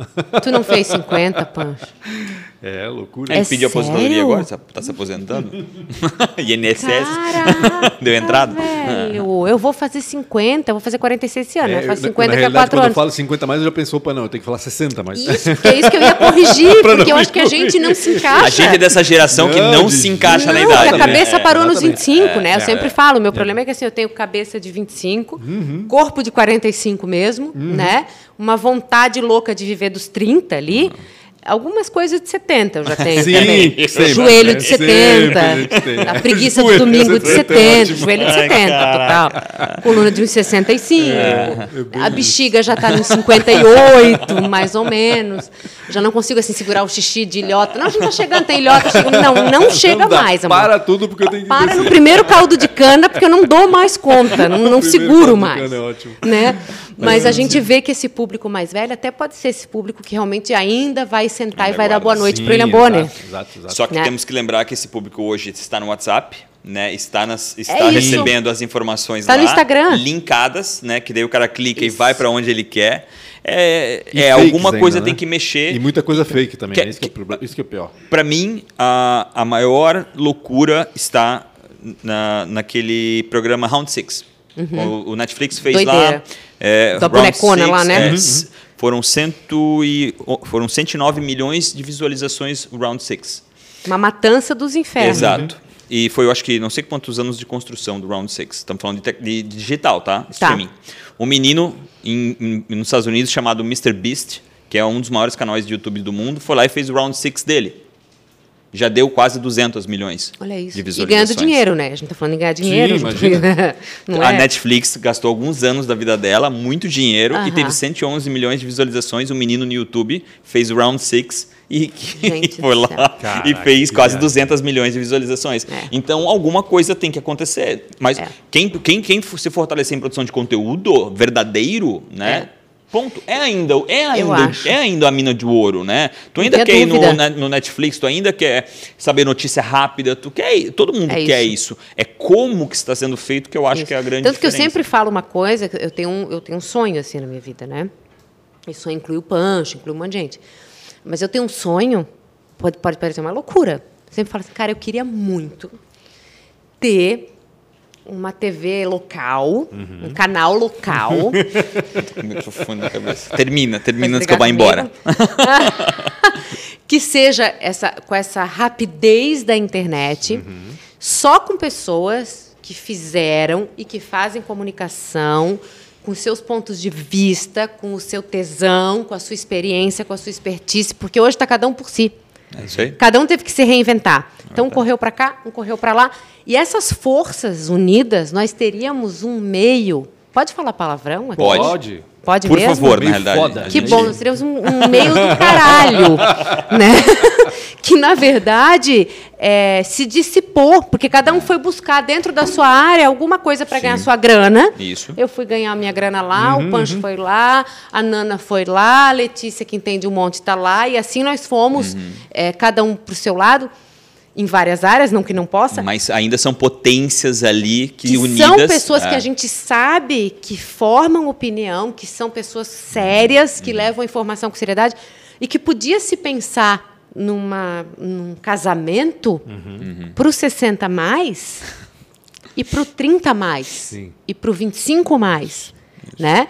Tu não fez 50, Pancho? *laughs* É, loucura. Ele É pediu aposentadoria sério? agora? Tá- se aposentando? *laughs* INSS? Caraca, *laughs* Deu entrada? velho. Eu vou fazer 50, eu vou fazer 46 esse ano, É, né? Faz na- 50 na daqui a realidade, 4 quando eu anos. falo 50 mais, eu já pensou, pô, não, eu tenho que falar 60 mais. Isso, é isso que eu ia corrigir, não porque eu acho que a gente não se encaixa. A gente é dessa geração que Não, não de se encaixa na Não, idade. que a né? cabeça É. parou nos exatamente. 25, né? Eu sempre é. falo, meu problema é que assim, eu tenho cabeça de 25, Uhum. corpo de 45 mesmo, né? Uma vontade louca de viver dos 30 ali. Algumas coisas de 70 eu já tenho Sim, também. sempre, joelho de Sempre 70, a preguiça de domingo de 70 é 70, ótimo. joelho de 70, total. Coluna de uns 65, É, a bexiga já está nos 58, mais ou menos. Já não consigo assim segurar o xixi de ilhota. Não, a gente tá chegando, tem ilhota. chega- Não, não chega Não mais, amor. Para tudo, porque eu tenho que Para descer. no primeiro caldo de cana, porque eu não dou mais conta, *laughs* não, não seguro de mais. cana é ótimo. Né? Mas a gente vê que esse público mais velho até pode ser esse público que realmente ainda vai sentar Ainda e vai dar boa guarda. noite para o William Bonner. Exato, exato, exato. Só que Né? temos que lembrar que esse público hoje está no WhatsApp, né? Está, nas, está É isso. recebendo as informações Tá lá, no Instagram. linkadas, né? Que daí o cara clica e vai para onde ele quer. É, é alguma ainda, coisa né? tem que mexer. E muita coisa fake também, Que- né? Isso que é o problema. Isso que é o pior. Para mim, a, a maior loucura está na, naquele programa Round Six. O, o Netflix fez Uhum. Doideira. lá. É, Da bonecona lá, né? é, Uhum. Foram, cento e, foram 109 milhões de visualizações Round Six. Uma matança dos infernos. Exato. E foi, eu acho que, não sei quantos anos de construção do Round Six. Estamos falando de, de- de digital, tá? Streaming. Um menino em- em- nos Estados Unidos chamado Mr. Beast, que é um dos maiores canais de YouTube do mundo, foi lá e fez o Round Six dele. Já deu quase 200 milhões Olha isso. de E visualizações. ganhando dinheiro, né? A gente tá falando em ganhar dinheiro. Sim, imagina. *laughs* Não A é? Netflix gastou alguns anos da vida dela, muito dinheiro, e Aham. teve 111 milhões de visualizações. Um menino no YouTube fez o Round Six e, *laughs* foi lá céu. e Caraca, fez quase viagem. 200 milhões de visualizações. É. Então, alguma coisa tem que acontecer. Mas É. quem, quem, quem se fortalecer em produção de conteúdo verdadeiro, né? Ponto. É ainda, é ainda, é ainda a mina de ouro, né? Tu ainda Não quer ir no, no Netflix, tu ainda quer saber notícia rápida, tu quer, todo mundo É quer isso. isso. É como que está sendo feito que eu acho Isso. que é a grande Tanto que eu diferença. sempre falo uma coisa, eu tenho um, eu tenho um sonho assim na minha vida, né? Sonho inclui o Pancho, inclui um monte de gente. Mas eu tenho um sonho, pode, pode parecer uma loucura. Eu sempre falo assim, cara, eu queria muito ter uma TV local, Uhum. um canal local. *laughs* Microfone na cabeça. Termina, termina antes que eu vá embora. *laughs* que seja essa, com essa rapidez da internet, só com pessoas que fizeram e que fazem comunicação com seus pontos de vista, com o seu tesão, com a sua experiência, com a sua expertise, porque hoje está cada um por si. É isso aí. Cada um teve que se reinventar. Então, um correu para cá, um correu para lá. E essas forças unidas, nós teríamos um meio. Pode falar palavrão aqui? Pode. Pode. Pode Por mesmo? favor, na realidade. foda. Que gente- bom, nós teríamos um, um meio do *laughs* caralho, né? que na verdade é, se dissipou, porque cada um foi buscar dentro da sua área alguma coisa para ganhar sua grana. Isso. Eu fui ganhar a minha grana lá, o Pancho foi lá, a Nana foi lá, a Letícia, que entende um monte, está lá, e assim nós fomos, é, cada um para o seu lado, em várias áreas, não que não possa. Mas ainda são potências ali que, que unidas. são pessoas que é. a gente sabe que formam opinião, que são pessoas sérias, que levam a informação com seriedade e que podia se pensar numa, num casamento Uhum. para o 60 mais e para o 30 mais Sim. e para o 25 mais, né?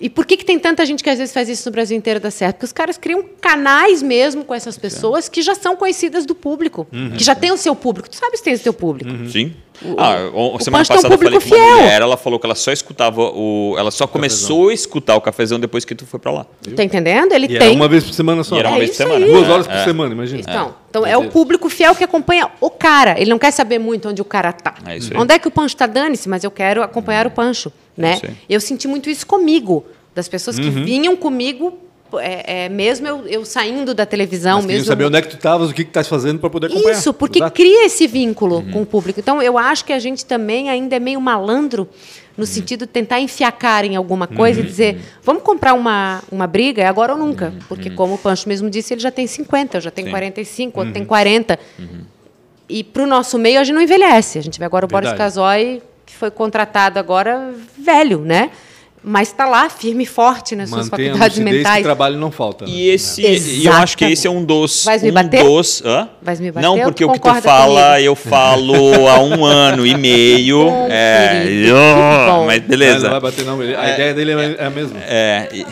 E por que, que tem tanta gente que às vezes faz isso no Brasil inteiro dá certo? Porque os caras criam canais mesmo com essas pessoas que já são conhecidas do público, Uhum. que já tem o seu público. Tu sabe se tem o seu público. Sim. ah, o, o semana um passada eu falei público com uma fiel. mulher, ela falou que ela só escutava o. Ela só começou a escutar o cafezão depois que tu foi pra lá. Tá entendendo? Ele E tem. era uma vez por semana só. E era uma É vez por semana. aí. Duas horas por É. semana, imagina. Então, então é o público fiel que acompanha o cara. Ele não quer saber muito onde o cara tá. É isso aí. Onde é que o Pancho tá dane-se, mas eu quero acompanhar o Pancho, né? aí. Eu senti muito isso comigo, das pessoas que Uhum. vinham comigo, é, é, mesmo eu, eu saindo da televisão, Mas mesmo saber onde é que tu estavas, o que que estás fazendo para poder acompanhar. isso, porque Exato. cria esse vínculo Uhum. com o público. Então, eu acho que a gente também ainda é meio malandro Uhum. no sentido de tentar cara em alguma coisa e dizer, vamos comprar uma, uma briga, é agora ou nunca. Porque, como o Pancho mesmo disse, ele já tem 50, eu já tenho Uhum. Sim. 45, outro tem 40. E para o nosso meio, a gente não envelhece. A gente vê agora o Boris Verdade. Casoy, que foi contratado agora velho, né? Mas está lá, firme e forte nas suas Mantém a faculdades que mentais. trabalho não falta. né? E esse, e eu acho que esse é um dos. Vais me um bater? Dos, hã? Vais me bater Não, porque o que tu fala, comigo? eu falo há um ano e meio. Bom, é, querido, oh, que bom. mas beleza. Não vai bater, não. A ideia dele é é a mesma. É, e-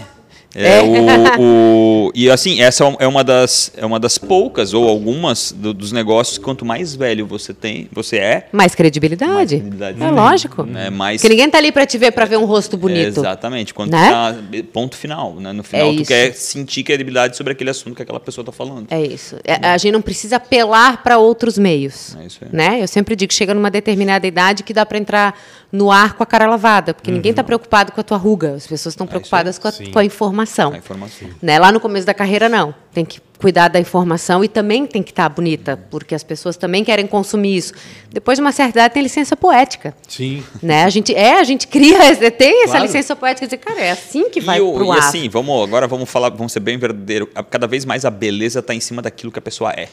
é, o, o- *laughs* e assim, essa é uma das, é uma das poucas ou algumas do- dos negócios. Quanto mais velho você tem, você é, Mais credibilidade. Mais credibilidade. É lógico. né, mais. Porque ninguém tá ali para te ver para ver um rosto bonito. Exatamente. Quando Né? tá, ponto final. Né? No final, É tu isso. quer sentir credibilidade sobre aquele assunto que aquela pessoa está falando. É isso. É, a gente não precisa apelar para outros meios. É isso aí. Né? Eu sempre digo que chega numa determinada idade que dá para entrar no ar com a cara lavada, porque ninguém está preocupado com a tua ruga, as pessoas estão Uhum. É preocupadas com a, Sim. com a informação. A informação. Né? Lá no começo da carreira, não. Tem que cuidar da informação e também tem que estar bonita, porque as pessoas também querem consumir isso. Depois de uma certa idade, tem licença poética. Sim. Né? A gente, é, a gente cria, *laughs* tem essa Claro. licença poética de cara, é assim que vai e, o- pro e ar. assim, vamos, agora vamos falar, vamos ser bem verdadeiro. Cada vez mais a beleza está em cima daquilo que a pessoa é.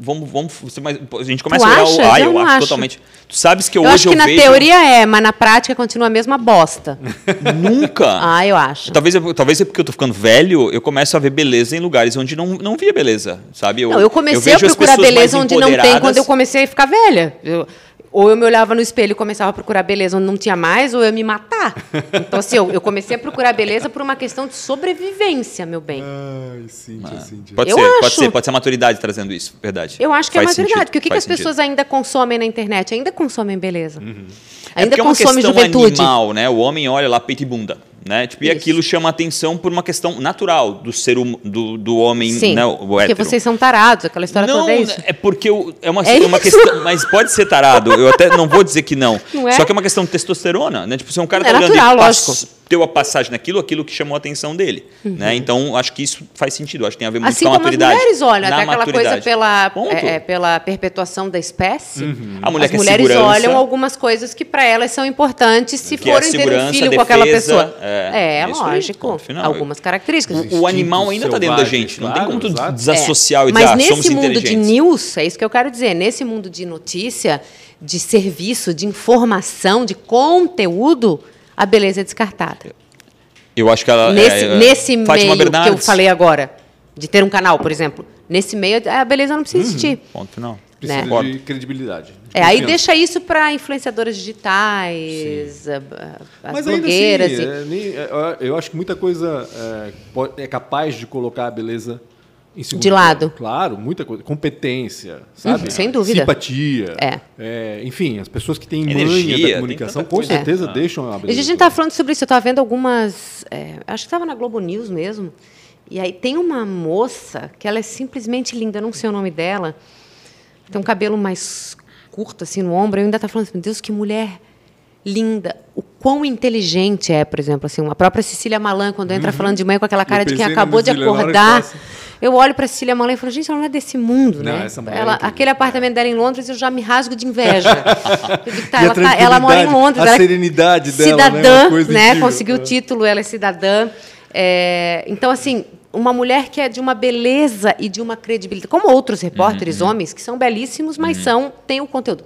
Vamos, vamos, ser mais- a gente começa Tu a olhar achas? o. Ah, Eu eu, acho acho. totalmente. Tu sabes que eu hoje acho que eu na vejo. teoria é, mas na prática continua a mesma bosta. *laughs* Nunca. ah, eu acho. Talvez, eu- talvez é porque eu tô ficando velho, eu começo a ver beleza em lugares onde não, não via beleza, sabe? Não, eu comecei a vejo as procurar beleza onde não tem quando eu comecei a ficar velha. Eu- ou eu me olhava no espelho e começava a procurar beleza onde não tinha mais, ou eu ia me matar. Então, assim, eu, eu comecei a procurar beleza por uma questão de sobrevivência, meu bem. Ai, Cíntia, Cíntia. Pode Eu ser, pode acho. ser, pode ser a maturidade trazendo isso, verdade. Eu acho que é Faz mais sentido, verdade. Porque o que, que as pessoas sentido. ainda consomem na internet? Ainda consomem beleza. É Ainda é uma consomem questão juventude. animal, né? O homem olha lá peito e bunda, né? Tipo, e aquilo chama atenção por uma questão natural do ser hum, do, do homem, Sim, né? O porque hétero. vocês são tarados, aquela história não, toda é isso. é porque o- é uma, É *laughs* é uma questão, mas pode ser tarado. Eu até não vou dizer que não. *laughs* Não é? Só que é uma questão de testosterona, né? Tipo, se um cara É tá olhando e lógico. Deu a passagem naquilo, aquilo que chamou a atenção dele, né? Então, acho que isso faz sentido. Acho que tem a ver muito Uhum. Assim com a como as maturidade. mulheres olham, Na até aquela coisa maturidade. pela, é, é, pela perpetuação da espécie. A mulher as quer mulheres segurança. olham algumas coisas que para elas são importantes se Que é forem ter um filho com aquela defesa, pessoa. é, É, lógico. final. Algumas características. O, o animal ainda está dentro da gente. Não claro, tem como tu exato. desassociar É, e dizer, Mas ah, nesse mundo de news, é isso que eu quero dizer, nesse mundo de notícia, de serviço, de informação, de conteúdo, a beleza é descartada. Eu acho que ela. nesse é, nesse Fátima meio que eu Bernardes. falei agora, de ter um canal, por exemplo, nesse meio a beleza não precisa existir. Ponto final. Precisa né? de credibilidade. É, aí deixa isso para influenciadoras digitais, a- a- as Mas ainda blogueiras. assim, e- é, nem- é, eu acho que muita coisa é, é capaz de colocar a beleza De plano. lado. Claro, muita coisa. Competência, sabe? Uhum, sem dúvida. Simpatia. É. enfim, as pessoas que têm Energia, manha da comunicação, com certeza É. deixam a E a gente estava falando sobre isso, eu estava vendo algumas. é, acho que estava na Globo News mesmo. E aí tem uma moça que ela é simplesmente linda, eu não sei o nome dela. Tem um cabelo mais curto, assim, no ombro. Eu ainda estava falando assim, meu Deus, que mulher linda. O quão inteligente é, por exemplo, assim, a própria Cecília Malan, quando entra falando de manhã com aquela cara de quem acabou de acordar. passa. Eu olho para Cecília Malan e falo, gente, ela não é desse mundo, Não, né? é Ela, incrível. aquele apartamento dela em Londres, eu já me rasgo de inveja. *laughs* Digo, tá, ela, tá- ela mora em Londres. a ela é serenidade dela, né? cidadã, né? incrível. Conseguiu o É. título, ela é cidadã. É, então, assim, uma mulher que é de uma beleza e de uma credibilidade, como outros repórteres, Uhum. homens, que são belíssimos, mas são têm o conteúdo.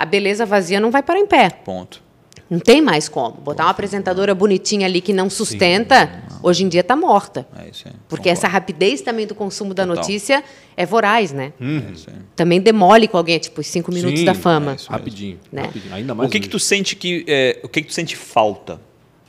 A beleza vazia não vai para em pé. Ponto. Não tem mais como. Botar uma apresentadora bonitinha ali que não sustenta, Hoje em dia está morta. É isso aí. Porque Concordo. essa rapidez também do consumo da Total. notícia é voraz, né? É isso aí. Também demole com alguém, tipo, os cinco minutos Sim, da fama. é isso rapidinho, Né? rapidinho. Ainda mais O que, que tu sente que. é, o que, que tu sente falta?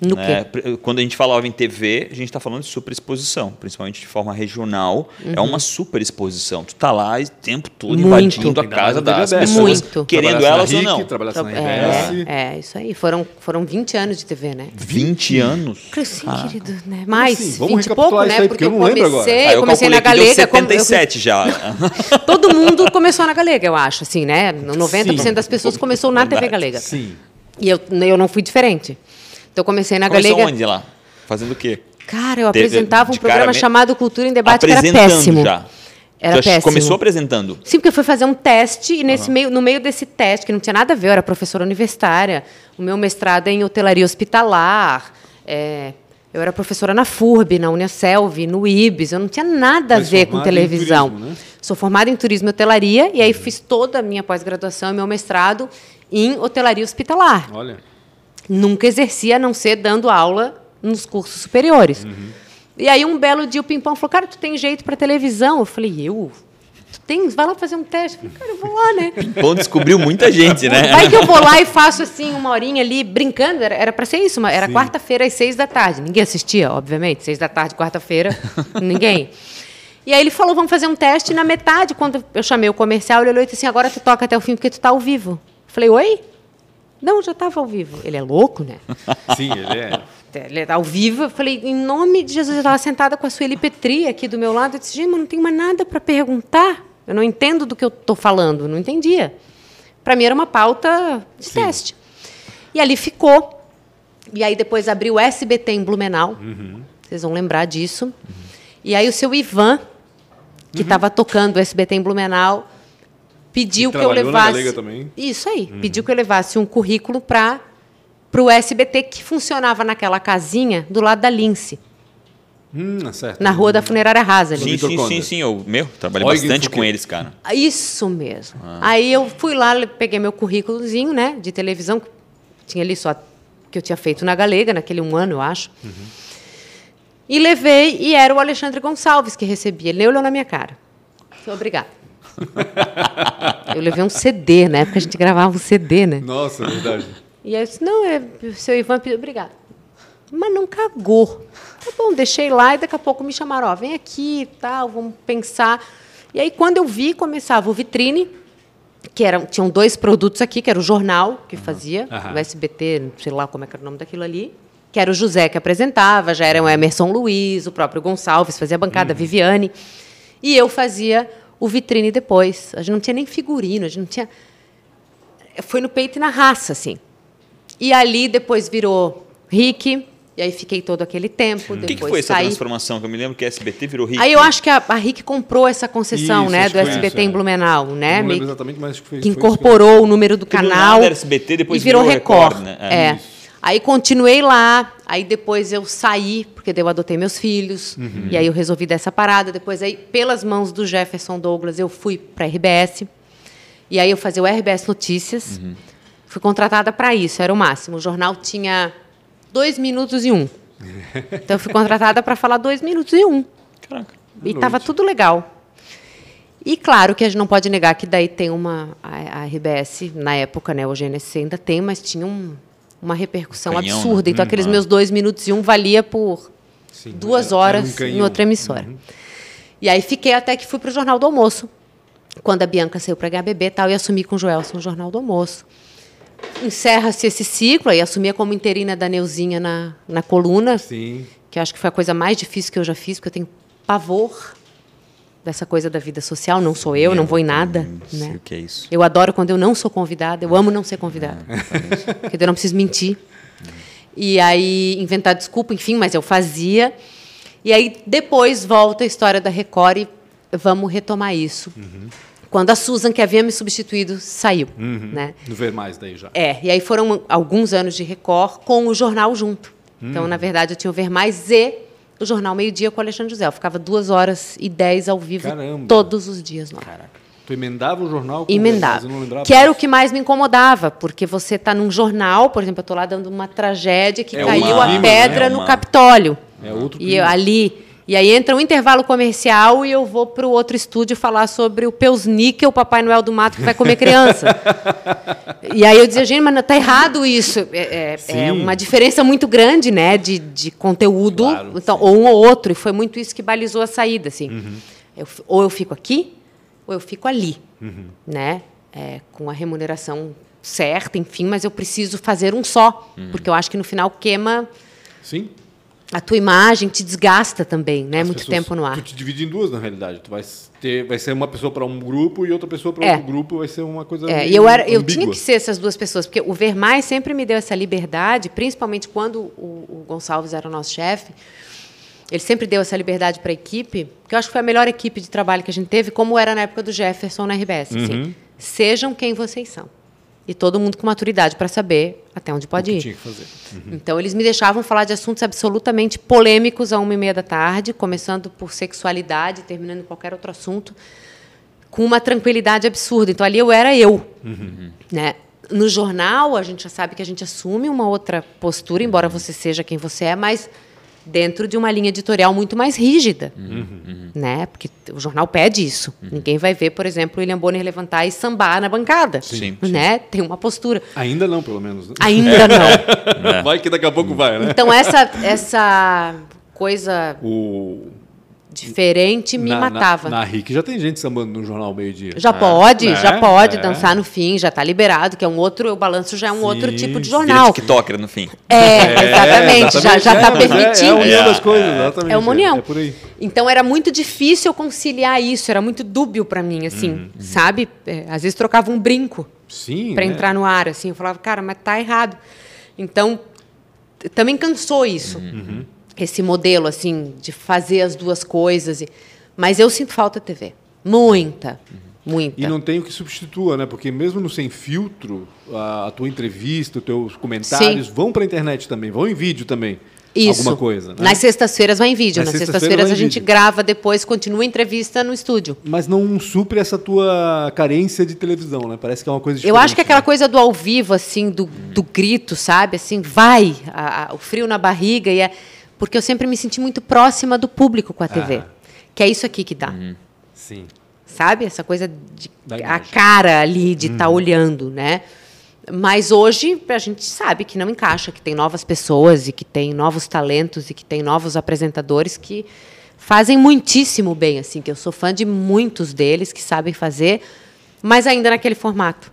No né? Pr- Quando a gente falava em TV, a gente está falando de superexposição, principalmente de forma regional. É uma superexposição. Tu tá lá o tempo todo Uhum. Muito. invadindo a casa das pessoas, Muito. querendo elas ou não. Trabalhasse na RBS. É, é, isso aí. Foram, foram 20 anos de TV, né? 20 anos. Sim, querido, né? Mais, assim? Vamos 20 e pouco, isso né? aí, Porque porque eu não lembro agora. comecei, Aí eu comecei na Galega. como- eu- 77 já. *laughs* todo mundo começou na Galega, eu acho, assim, né? 90% Sim. das pessoas começou na TV Galega. Sim. E eu, eu não fui diferente. Então comecei na Começou Galega. onde lá? Fazendo o quê? Cara, eu apresentava um de programa cara me- chamado Cultura em Debate que era Apresentando péssimo. já. Era Tu péssimo. Começou apresentando. Sim, porque eu fui fazer um teste e nesse meio, no meio desse teste, que não tinha nada a ver, eu era professora universitária, o meu mestrado é em hotelaria hospitalar, é, eu era professora na FURB, na Uniaselv, no IBS, eu não tinha nada a Mas ver com televisão. turismo, né? Sou formada em turismo e hotelaria e aí fiz toda a minha pós-graduação e meu mestrado em hotelaria hospitalar. Olha. Nunca exerci a não ser dando aula nos cursos superiores. E aí um belo dia o Pimpão falou: "Cara, tu tem jeito para televisão?" Eu falei: "Eu? Tu tens? Vai lá fazer um teste." Eu falei: "Cara, eu vou lá, né?" *laughs* Bom, descobriu muita gente, né? Vai que eu vou lá e faço assim uma horinha ali brincando. Era, para ser isso, era quarta-feira às seis da tarde. Ninguém assistia, obviamente. Seis da tarde, quarta-feira, *laughs* ninguém. E aí ele falou, vamos fazer um teste. E na metade, quando eu chamei o comercial, ele olhou e disse assim, agora tu toca até o fim porque tu tá ao vivo. Eu falei, oi? Não, já estava ao vivo. Ele é louco, né? *laughs* Sim, ele é. Ele é ao vivo. Eu falei, em nome de Jesus, eu estava sentada com a Sueli Petri aqui do meu lado. Eu disse, gente, mas não tenho mais nada para perguntar. Eu não entendo do que eu estou falando. Não entendia. Para mim era uma pauta de teste. E ali ficou. E aí depois abriu o SBT em Blumenau. Vocês vão lembrar disso. E aí o seu Ivan, que estava tocando o SBT em Blumenau, pediu Que que eu levasse. Galega também. Isso aí. Pediu que eu levasse um currículo para o SBT que funcionava naquela casinha do lado da Lince, Hum, certo. na rua da Funerária Rasa ali. Sim, sim, sim, sim. Eu, meu, trabalhei bastante com eles, cara. Isso mesmo. Ah. Aí eu fui lá, peguei meu currículozinho, né, de televisão, que tinha ali só que eu tinha feito na Galega, naquele um ano, eu acho. Uhum. E levei, e era o Alexandre Gonçalves que recebia. Ele nem olhou na minha cara. Obrigada. *laughs* eu levei um CD, na época a gente gravava um CD, né? Nossa, é verdade. *laughs* E aí eu disse, não, é, o seu Ivan pediu, obrigada. Mas não cagou. Tá bom, deixei lá e daqui a pouco me chamaram, ó, vem aqui e tal, vamos pensar. E aí, quando eu vi, começava o Vitrine, que eram, tinham dois produtos aqui, que era o jornal que fazia, Aham. o SBT, sei lá como é que era o nome daquilo ali, que era o José que apresentava, já era o Emerson Luiz, o próprio Gonçalves fazia a bancada, a Viviane. E eu fazia o Vitrine depois. A gente não tinha nem figurino, a gente não tinha... Foi no peito e na raça, assim. E ali depois virou Rick, e aí fiquei todo aquele tempo. O que, que foi essa saí. transformação? Que eu me lembro que a SBT virou rico. Aí eu acho que a, a Rick comprou essa concessão, Isso, né, do foi SBT isso, em é. Blumenau, né? não lembro exatamente, mas acho que foi que foi isso incorporou o número do canal nada SBT, depois e virou virou Record. Record, né? É. É, Aí continuei lá, aí depois eu saí, porque eu adotei meus filhos, Uhum. e aí eu resolvi dessa parada. Depois aí, pelas mãos do Jefferson Douglas, eu fui para a RBS. E aí eu fazia o RBS Notícias. Uhum. Fui contratada para isso, era o máximo. O jornal tinha dois minutos e um. *laughs* Então eu fui contratada para falar dois minutos e um. Caraca. E estava tudo legal. E claro que a gente não pode negar que daí tem uma. A, a RBS, na época, né? Hoje a NSC ainda tem, mas tinha um- uma repercussão Canhão, né? absurda. Então Hum, aqueles ah. meus dois minutos e um valia por Sim, duas era- horas era um em outra emissora. E aí fiquei até que fui para o Jornal do Almoço. Quando a Bianca saiu para HBB e tal, e assumi com o Joelson o Jornal do Almoço. Encerra-se esse ciclo, aí assumia como interina da Neuzinha na, na coluna, Sim. que acho que foi a coisa mais difícil que eu já fiz, porque eu tenho pavor dessa coisa da vida social. Não sou eu, não vou em nada. Não sei Né? o que é isso. Eu adoro quando eu não sou convidada, eu amo não ser convidada. *laughs* porque daí eu não preciso mentir. E aí, inventar desculpa, enfim, mas eu fazia. E aí, depois, volta a história da Record e vamos retomar isso. Quando a Susan, que havia me substituído, saiu. Né? Não ver mais daí já. É, e aí foram alguns anos de Record com o jornal junto. Então, na verdade, eu tinha o Ver Mais e o Jornal Meio Dia com o Alexandre José. Eu ficava duas horas e dez ao vivo Caramba. todos os dias. Lá. Tu emendava o jornal com Emendava. Não. Que era o que mais me incomodava, porque você está num jornal, por exemplo, eu estou lá dando uma tragédia que É caiu uma- a pedra né? no Uma- Capitólio. É outro E eu, ali. E aí entra um intervalo comercial e eu vou para o outro estúdio falar sobre o Peusnick, o Papai Noel do Mato que vai comer criança. *laughs* e aí eu dizia, gente, mas tá errado isso. É, é- é uma diferença muito grande, né, de, de conteúdo. Claro, então, ou um ou outro. E foi muito isso que balizou a saída, assim. Eu f- ou eu fico aqui, ou eu fico ali, né? É, com a remuneração certa, enfim, mas eu preciso fazer um só, porque eu acho que no final queima Sim. A tua imagem te desgasta também, né? As Muito pessoas- tempo no ar. Tu te divide em duas, na realidade. Tu vai ter, vai ser uma pessoa para um grupo e outra pessoa para É. outro grupo. Vai ser uma coisa. É, e eu, era, eu tinha que ser essas duas pessoas, porque o Ver Mais sempre me deu essa liberdade, principalmente quando o, o Gonçalves era o nosso chefe. Ele sempre deu essa liberdade para a equipe, que eu acho que foi a melhor equipe de trabalho que a gente teve, como era na época do Jefferson na RBS. Uhum. assim. sejam quem vocês são. E todo mundo com maturidade para saber até onde pode ir. fazer. Então, eles me deixavam falar de assuntos absolutamente polêmicos a uma e meia da tarde, começando por sexualidade, terminando em qualquer outro assunto, com uma tranquilidade absurda. Então, ali eu era eu. Né? No jornal, a gente já sabe que a gente assume uma outra postura, embora você seja quem você é, mas dentro de uma linha editorial muito mais rígida. Né? Porque o jornal pede isso. Ninguém vai ver, por exemplo, o William Bonner levantar e sambar na bancada. Sim, Né? Tem uma postura. Ainda não, pelo menos. né? Ainda *laughs* não. Vai que daqui a pouco vai, né? Então essa essa coisa O, diferente me na, matava. Na, na RIC já tem gente sambando no jornal meio-dia. Já pode, É, já pode é. dançar no fim, já está liberado, que é um outro, o balanço já é um Sim, outro tipo de jornal. TikToker no fim. É, exatamente, já já é, está mas é- permitindo. É, a união É. das coisas, exatamente. É uma união. É, por aí. Então era muito difícil eu conciliar isso, era muito dúbio para mim, assim, Uhum, sabe? É, às vezes trocava um brinco para né? entrar no ar, assim, eu falava, cara, mas tá errado. Então também cansou isso, Uhum. Esse modelo assim de fazer as duas coisas. e- Mas eu sinto falta da TV, muita, muita. E não tem o que substitua, né? Porque mesmo no Sem Filtro, a, a tua entrevista, os teus comentários vão para a internet também, vão em vídeo também. Isso. Alguma coisa. Né? Nas sextas-feiras vai em vídeo. Nas Nas sextas-feiras a gente vídeo. grava depois, continua a entrevista no estúdio. Mas não supre essa tua carência de televisão, né? Parece que é uma coisa Eu acho que diferente, aquela né? coisa do ao vivo, assim, do, do grito, sabe? Assim, vai, a- a- o frio na barriga. E é, porque eu sempre me senti muito próxima do público com a TV. Ah. Que é isso aqui que dá. Sim. Sabe? Essa coisa de Da a cara ali de estar olhando, né? Mas hoje a gente sabe que não encaixa, que tem novas pessoas e que tem novos talentos e que tem novos apresentadores que fazem muitíssimo bem, assim, que eu sou fã de muitos deles que sabem fazer, mas ainda naquele formato.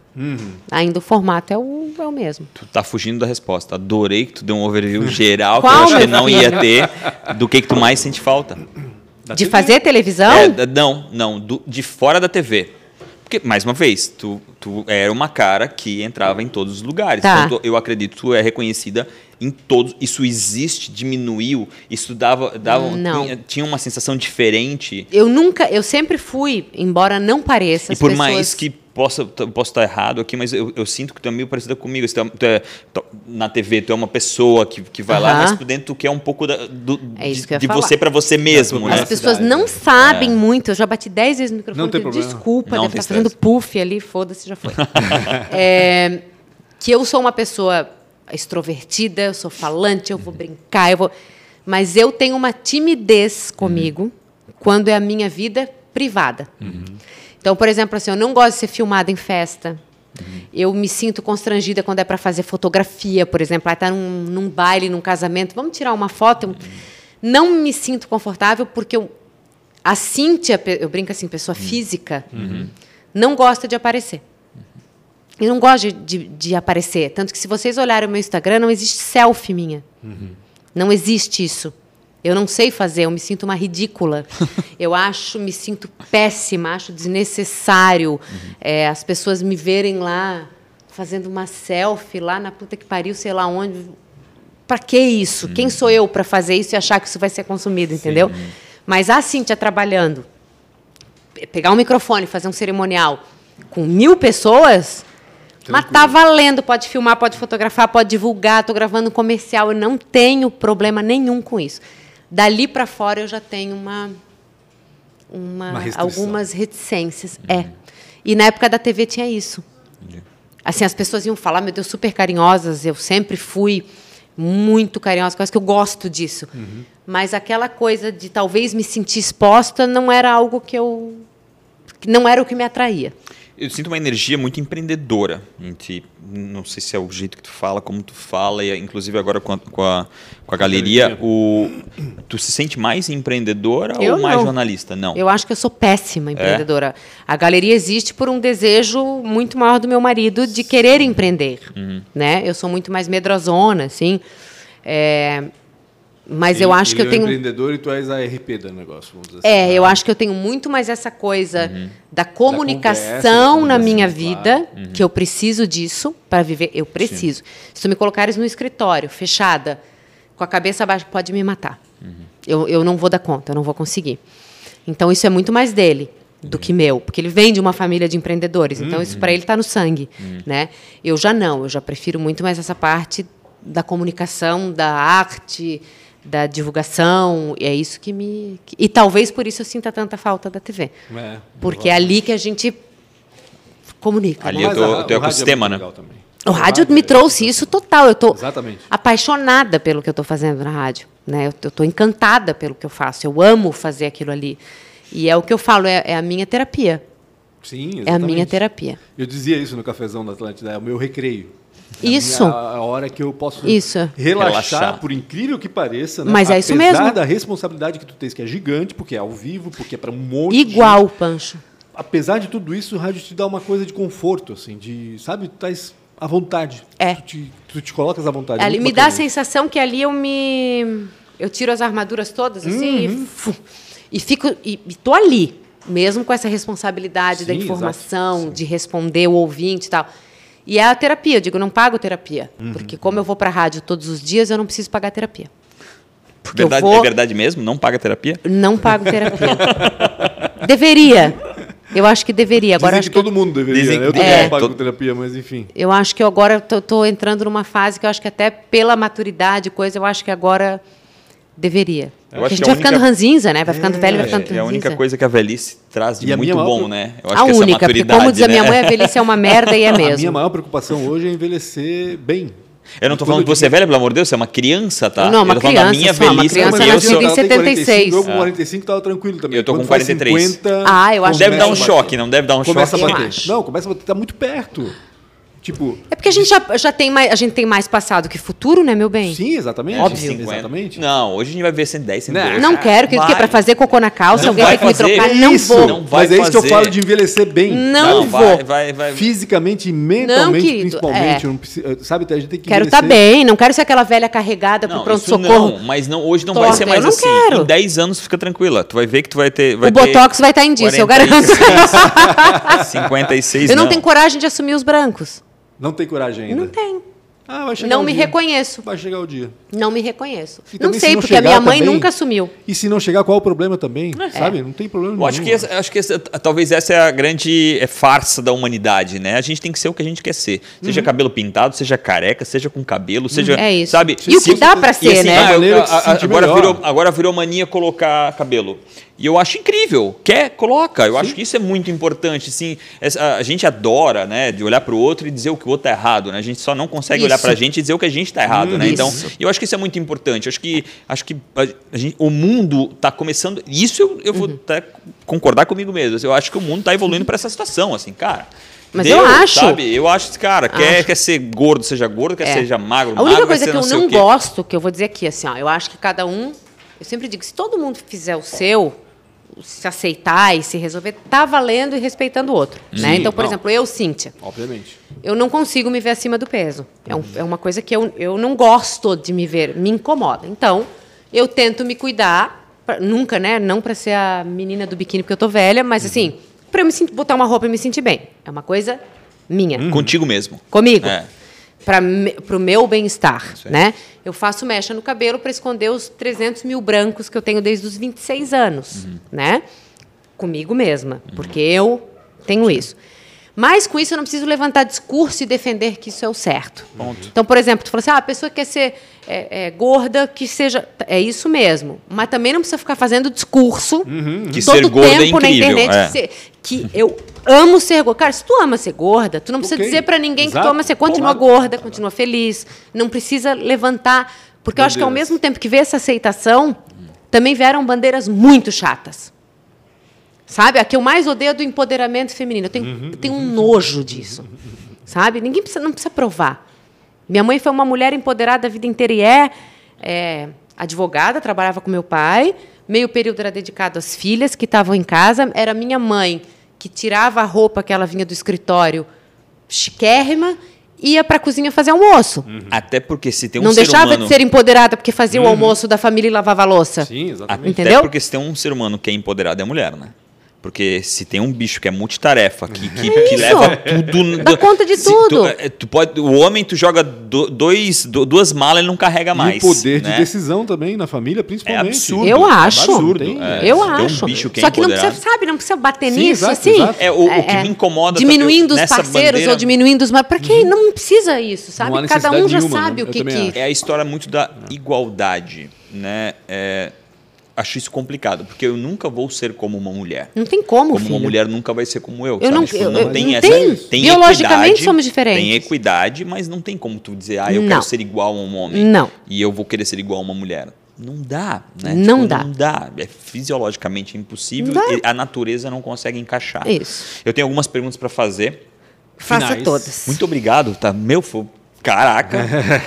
Ainda o formato é o, é o mesmo. Tu tá fugindo da resposta. Adorei que tu deu um overview *laughs* geral, que eu acho que não filho? ia ter, do que, que tu mais sente falta. Da de TV. fazer televisão? É, não, não, do- de fora da TV. Porque, mais uma vez, tu, tu era uma cara que entrava em todos os lugares. Tá. Então, tu- eu acredito que tu é reconhecida em todos. Isso existe, diminuiu, isso dava, dava Não. tinha, tinha uma sensação diferente. Eu nunca, eu sempre fui, embora não pareça, e as por pessoas... mais que possa, t- posso estar errado aqui, mas eu, eu sinto que tu é meio parecida comigo. Tu é- tu é- tu- na TV, tu é uma pessoa que, que vai lá, mas por dentro tu quer um pouco da- do, É de, de você para você mesmo, né? As pessoas não sabem muito. Eu já bati 10 vezes no microfone. Não tem problema. Desculpa, Não deve estar fazendo estresse. puff ali, foda-se, já foi. *laughs* É, que eu sou uma pessoa extrovertida, eu sou falante, eu vou brincar, eu vou. Mas eu tenho uma timidez comigo quando é a minha vida privada. Então, por exemplo, assim, eu não gosto de ser filmada em festa. Eu me sinto constrangida quando é para fazer fotografia, por exemplo. Está num, num baile, num casamento, vamos tirar uma foto. Não me sinto confortável porque eu, a Cíntia, eu brinco assim, pessoa física, não gosta de aparecer. Eu não gosto de, de, de aparecer. Tanto que se vocês olharem o meu Instagram, não existe selfie minha. Não existe isso. Eu não sei fazer, eu me sinto uma ridícula. *laughs* eu acho, me sinto péssima, acho desnecessário é, as pessoas me verem lá fazendo uma selfie lá na puta que pariu, sei lá onde. Para que isso? Quem sou eu para fazer isso e achar que isso vai ser consumido, entendeu? Mas a Cíntia trabalhando, pe- pegar um microfone, fazer um cerimonial com mil pessoas, mas tá valendo. Pode filmar, pode fotografar, pode divulgar. Estou gravando um comercial. Eu não tenho problema nenhum com isso. Dali para fora eu já tenho uma, uma, Uma algumas reticências. É. E na época da TV tinha isso. Assim, as pessoas iam falar, meu Deus, super carinhosas. Eu sempre fui muito carinhosa, quase que eu gosto disso. Mas aquela coisa de talvez me sentir exposta não era algo que eu. não era o que me atraía. Eu sinto uma energia muito empreendedora. Entre, não sei se é o jeito que tu fala, como tu fala, e inclusive agora com a, com a, com a galeria, o, tu se sente mais empreendedora Eu ou mais não. jornalista? Não. Eu acho que eu sou péssima empreendedora. A galeria existe por um desejo muito maior do meu marido de querer empreender, né? Eu sou muito mais medrosona, assim. É, mas eu Ele- acho que eu é o tenho empreendedor e tu és a RP do negócio, vamos dizer assim. É, eu acho que eu tenho muito mais essa coisa da comunicação conversa, da na minha comunicação, vida, claro. que eu preciso disso para viver. Eu preciso. Se tu me colocares no escritório, fechada, com a cabeça abaixo, pode me matar. Eu, eu não vou dar conta, eu não vou conseguir. Então, isso é muito mais dele do que meu, porque ele vem de uma família de empreendedores, então isso para ele está no sangue, né? Eu já não, eu já prefiro muito mais essa parte da comunicação, da arte, da divulgação, e é isso que me e talvez por isso eu sinta tanta falta da TV, É, porque é ali que a gente comunica. Ali né? é o teu rádio é ecossistema, muito né? O rádio me trouxe isso total. Eu tô Exatamente. apaixonada pelo que eu estou fazendo na rádio, né? Eu estou encantada pelo que eu faço. Eu amo fazer aquilo ali. E é o que eu falo, é, é a minha terapia. Sim, É a minha exatamente. terapia. Eu dizia isso no cafezão da Atlântida, é o meu recreio. Isso. É a, minha- a hora que eu posso Isso. relaxar, Relaxar. por incrível que pareça. Né? Mas é isso Apesar mesmo. da responsabilidade que tu tens, que é gigante, porque é ao vivo, porque é para um monte de Igual, Pancho. apesar de tudo isso, o rádio te dá uma coisa de conforto, assim, de, sabe, tu estás à vontade. É. Tu te, tu te colocas à vontade. é Ali me dá a isso. sensação que ali eu me. Eu tiro as armaduras todas, assim, Uhum. e, fu- e fico. E, e tô ali, mesmo com essa responsabilidade da Sim, informação, exato. de responder o ouvinte e tal. E é a terapia, eu digo, eu não pago terapia. Uhum. Porque como eu vou para a rádio todos os dias, eu não preciso pagar terapia. Porque Verdade, eu vou, É verdade mesmo? Não paga terapia? Não pago terapia. deveria. Eu acho que deveria. Agora Dizem acho que que todo mundo deveria, Dizem né? Eu também é, não pago terapia, mas enfim. Eu acho que eu agora estou entrando numa fase que eu acho que até pela maturidade, coisa, eu acho que agora deveria. Eu Porque acho a que gente a vai única- ficando ranzinza, né? Vai ficando velho, vai ficando É, é a única ranzinza. coisa que a velhice traz de E muito maior bom, pro- né? Eu A que essa única, porque como diz a minha né? mãe, a velhice é uma merda e é *laughs* A minha mesmo. maior preocupação hoje é envelhecer bem. Eu não tô E falando que você é velho, pelo amor de Deus, você é uma criança, tá? Não, uma eu tô falando da criança minha só, uma velhice, criança porque nascida eu sou... em ela tem 76. Eu com 45 tava tranquilo também. Eu tô com faz 43. 50, Ah, eu acho Deve dar um choque, não deve dar um Começa choque. a Eu bater. acho. Não, começa a bater, tá muito perto. Tipo, É porque a gente já, já tem mais, a gente tem mais passado que futuro, né, meu bem? sim, exatamente. Óbvio. Exatamente. Não, hoje a gente vai ver 110, 112. Não quero, que, que Vai. para fazer cocô na calça, Não alguém vai tem que me trocar, É não isso. vou. Não vai Mas é isso que eu falo de envelhecer bem. Não vou. vai, vai, vai. Fisicamente e mentalmente, querido, principalmente. é. não preciso- sabe, a gente tem que Quero estar bem, não quero ser aquela velha carregada pro Não, pronto-socorro. não, mas não, hoje não Torta, vai ser mais eu não assim. quero. Em 10 anos fica tranquila. Tu vai ver que tu vai ter. Vai O ter Botox vai estar em disso, eu garanto. 46, 56 *laughs* Eu não tenho coragem de assumir os brancos. Não tem coragem ainda. Não tenho. Ah, vai chegar Não o me dia. reconheço. Vai chegar o dia. Não me reconheço. E Não também, se sei, não porque a minha mãe também- nunca assumiu. E se não chegar, qual o problema também? Sabe? Não tem problema Eu acho que, nenhum. essa, acho que essa- talvez essa é a grande é, farsa da humanidade, né? A gente tem que ser o que a gente quer ser. Seja cabelo pintado, seja careca, seja com cabelo, seja. É isso. Sabe? E o que dá pra ser, assim, né? ah, eu- a- a- agora, melhor. virou, agora virou mania colocar cabelo. E eu acho incrível. Quer? Coloca. Eu acho que isso é muito importante. Assim, a gente adora, né, de olhar para o outro e dizer o que o outro tá errado, né? A gente só não consegue olhar Isso. para a gente e dizer o que a gente tá errado, né? Isso. Então, eu acho que isso é muito importante. Eu acho que, acho que gente- o mundo está começando. Isso eu, eu Uhum. vou até concordar comigo mesmo. Eu acho que o mundo está evoluindo para essa situação, assim, cara. Mas Deu, eu acho. Sabe? Eu acho que, cara, quer, Acho. quer ser gordo, seja gordo, quer É. seja magro, A única magro, coisa que eu sei o não gosto, que eu vou dizer aqui, assim, ó, eu acho que cada um. Eu sempre digo, se todo mundo fizer o seu, se aceitar e se resolver, tá valendo e respeitando o outro. né? Então, por não. exemplo, eu, Cíntia, Obviamente. eu não consigo me ver acima do peso. É, um- é uma coisa que eu, eu não gosto de me ver, me incomoda. Então, eu tento me cuidar, pra- nunca, né? Não para ser a menina do biquíni porque eu tô velha, mas assim, para eu me botar uma roupa e me sentir bem. É uma coisa minha. Contigo mesmo. Comigo. É. Para o meu bem-estar, né? Eu faço mecha no cabelo para esconder os 300 mil brancos que eu tenho desde os 26 anos, Uhum. né? Comigo mesma, porque eu tenho isso. Mas com isso eu não preciso levantar discurso e defender que isso é o certo. Ponto. Então, por exemplo, tu falou assim, ah, a pessoa quer ser é, é, gorda, que seja... É isso mesmo. Mas também não precisa ficar fazendo discurso Que todo ser gorda é tempo na incrível, internet. é. que ser- Que eu amo ser gorda. Cara, se tu ama ser gorda, tu não precisa Ok. dizer pra ninguém que tu Exato. ama ser... Continua gorda, continua feliz. Não precisa levantar... Porque eu acho que ao mesmo tempo que vê essa aceitação, também vieram bandeiras muito chatas. Sabe? A que eu mais odeio é do empoderamento feminino. Eu tenho, Uhum. eu tenho um nojo disso. Sabe? Ninguém precisa, não precisa provar. Minha mãe foi uma mulher empoderada a vida inteira e é, é, advogada, trabalhava com meu pai. Meio período era dedicado às filhas que estavam em casa. Era minha mãe que tirava a roupa que ela vinha do escritório chiquérrima ia para a cozinha fazer almoço. Até porque se tem um não ser deixava humano... de ser empoderada porque fazia o almoço da família e lavava a louça. Sim, exatamente. Até Entendeu? porque se tem um ser humano que é empoderado é a mulher, né? Porque se tem um bicho que é multitarefa, que, que, que isso. leva tudo. Dá conta de tudo. Tu, é, tu pode, o homem, tu joga do- dois, do- duas malas, ele não carrega mais. E o poder né? de decisão também na família, É principalmente. absurdo. Eu acho. Absurdo. Tem, é. Eu acho. Um bicho que é Só que não precisa, sabe, não precisa bater Sim, nisso, exato, assim. exato. É, o, o que me incomoda Diminuindo os nessa parceiros bandeira- ou diminuindo os. Mas pra quê? Não precisa isso, sabe? Cada um já nenhuma, sabe né? o que. que... É a história muito da igualdade, né? É, acho isso complicado, porque eu nunca vou ser como uma mulher. Não tem como, Como filho. uma mulher nunca vai ser como eu. Eu sabe? não- Tipo, eu- não eu- tem não essa. tem. tem Biologicamente equidade, somos diferentes. Tem equidade, mas não tem como tu dizer, ah, eu Não. quero ser igual a um homem. Não. E eu vou querer ser igual a uma mulher. Não dá, né? Não Tipo, dá. Não dá. É fisiologicamente impossível. Não dá. e A natureza não consegue encaixar. Isso. Eu tenho algumas perguntas para fazer. Faça Finais. todas. Muito obrigado, tá? Meu, foi... caraca.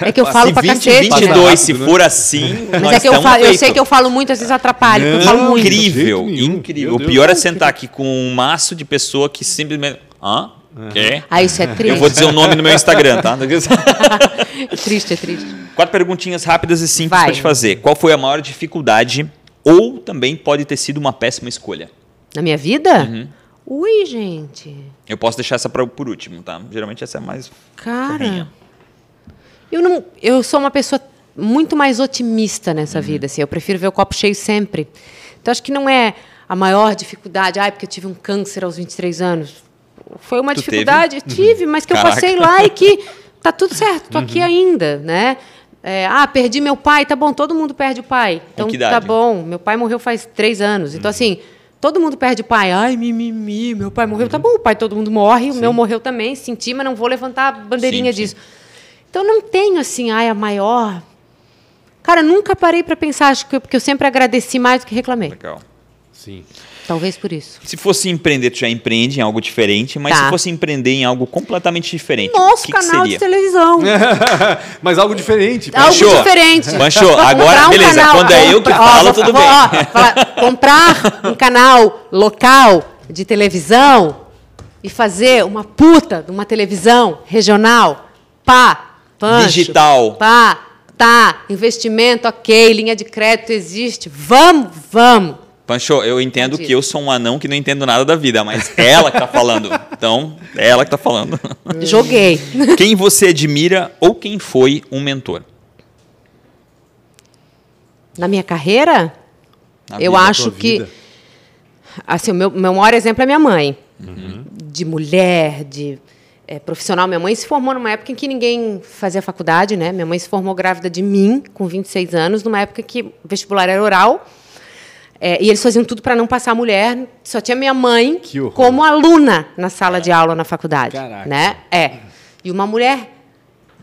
É que eu falo se pra 20, cacete. né? 22, se né? for assim, Mas nós é que eu, falo, eu sei que eu falo muito, às vezes atrapalho. porque eu falo muito. Incrível, incrível. O Deus. pior é sentar aqui com um maço de pessoa que simplesmente. Hã? Quê? Ah, isso é triste. Eu vou dizer o nome no meu Instagram, tá? É *laughs* *laughs* triste, é triste. Quatro perguntinhas rápidas e simples Vai. para te fazer. Qual foi a maior dificuldade ou também pode ter sido uma péssima escolha? Na minha vida? Uhum. Ui, gente. Eu posso deixar essa pra, por último, tá? Geralmente essa é mais. Cara. Corrinha. Eu, não, eu sou uma pessoa muito mais otimista nessa Uhum. vida. Assim, eu prefiro ver o copo cheio sempre. Então, acho que não é a maior dificuldade. Ai, porque eu tive um câncer aos 23 anos. Foi uma Tu dificuldade, tive, mas que Caraca. Uhum. eu passei lá e que tá tudo certo, tô aqui ainda, né? É, ah, perdi meu pai, tá bom, todo mundo perde o pai. Então tá bom, meu pai morreu faz três anos. Então, assim, todo mundo perde o pai. Ai, mimimi, meu pai morreu. Tá Uhum. bom, o pai todo mundo morre, o meu morreu também, senti, mas não vou levantar a bandeirinha Sim, sim. Então não tenho assim, ai, a maior. Cara, nunca parei para pensar, acho que eu- porque eu sempre agradeci mais do que reclamei. Legal. Sim. Talvez por isso. Se fosse empreender, tu já empreende em algo diferente, mas Tá. se fosse empreender em algo completamente diferente, Nosso que, que canal de seria? televisão. *laughs* Mas algo diferente. Algo Pancho, diferente. Pancho, agora, um beleza, canal- quando é eu que falo, ó, tudo vou- bem. ó, comprar um canal local de televisão e fazer uma puta de uma televisão regional. Pá, pancho. Digital. Pá, tá. Investimento, ok. Linha de crédito existe. Vamos, vamos. Pancho, eu entendo Entendi. que eu sou um anão que não entendo nada da vida, mas é ela que tá falando. *laughs* Então, é ela que tá falando. Joguei. *laughs* Quem você admira ou quem foi um mentor? Na minha carreira, Na eu vida. acho que. vida. Assim, o meu, meu maior exemplo é minha mãe. De mulher, de eh, profissional. Minha mãe se formou numa época em que ninguém fazia faculdade, né? Minha mãe se formou grávida de mim, com 26 anos, numa época que o vestibular era oral. Eh, e eles faziam tudo para não passar mulher. Só tinha minha mãe como aluna na sala de aula na faculdade. Caraca. Né? É. E uma mulher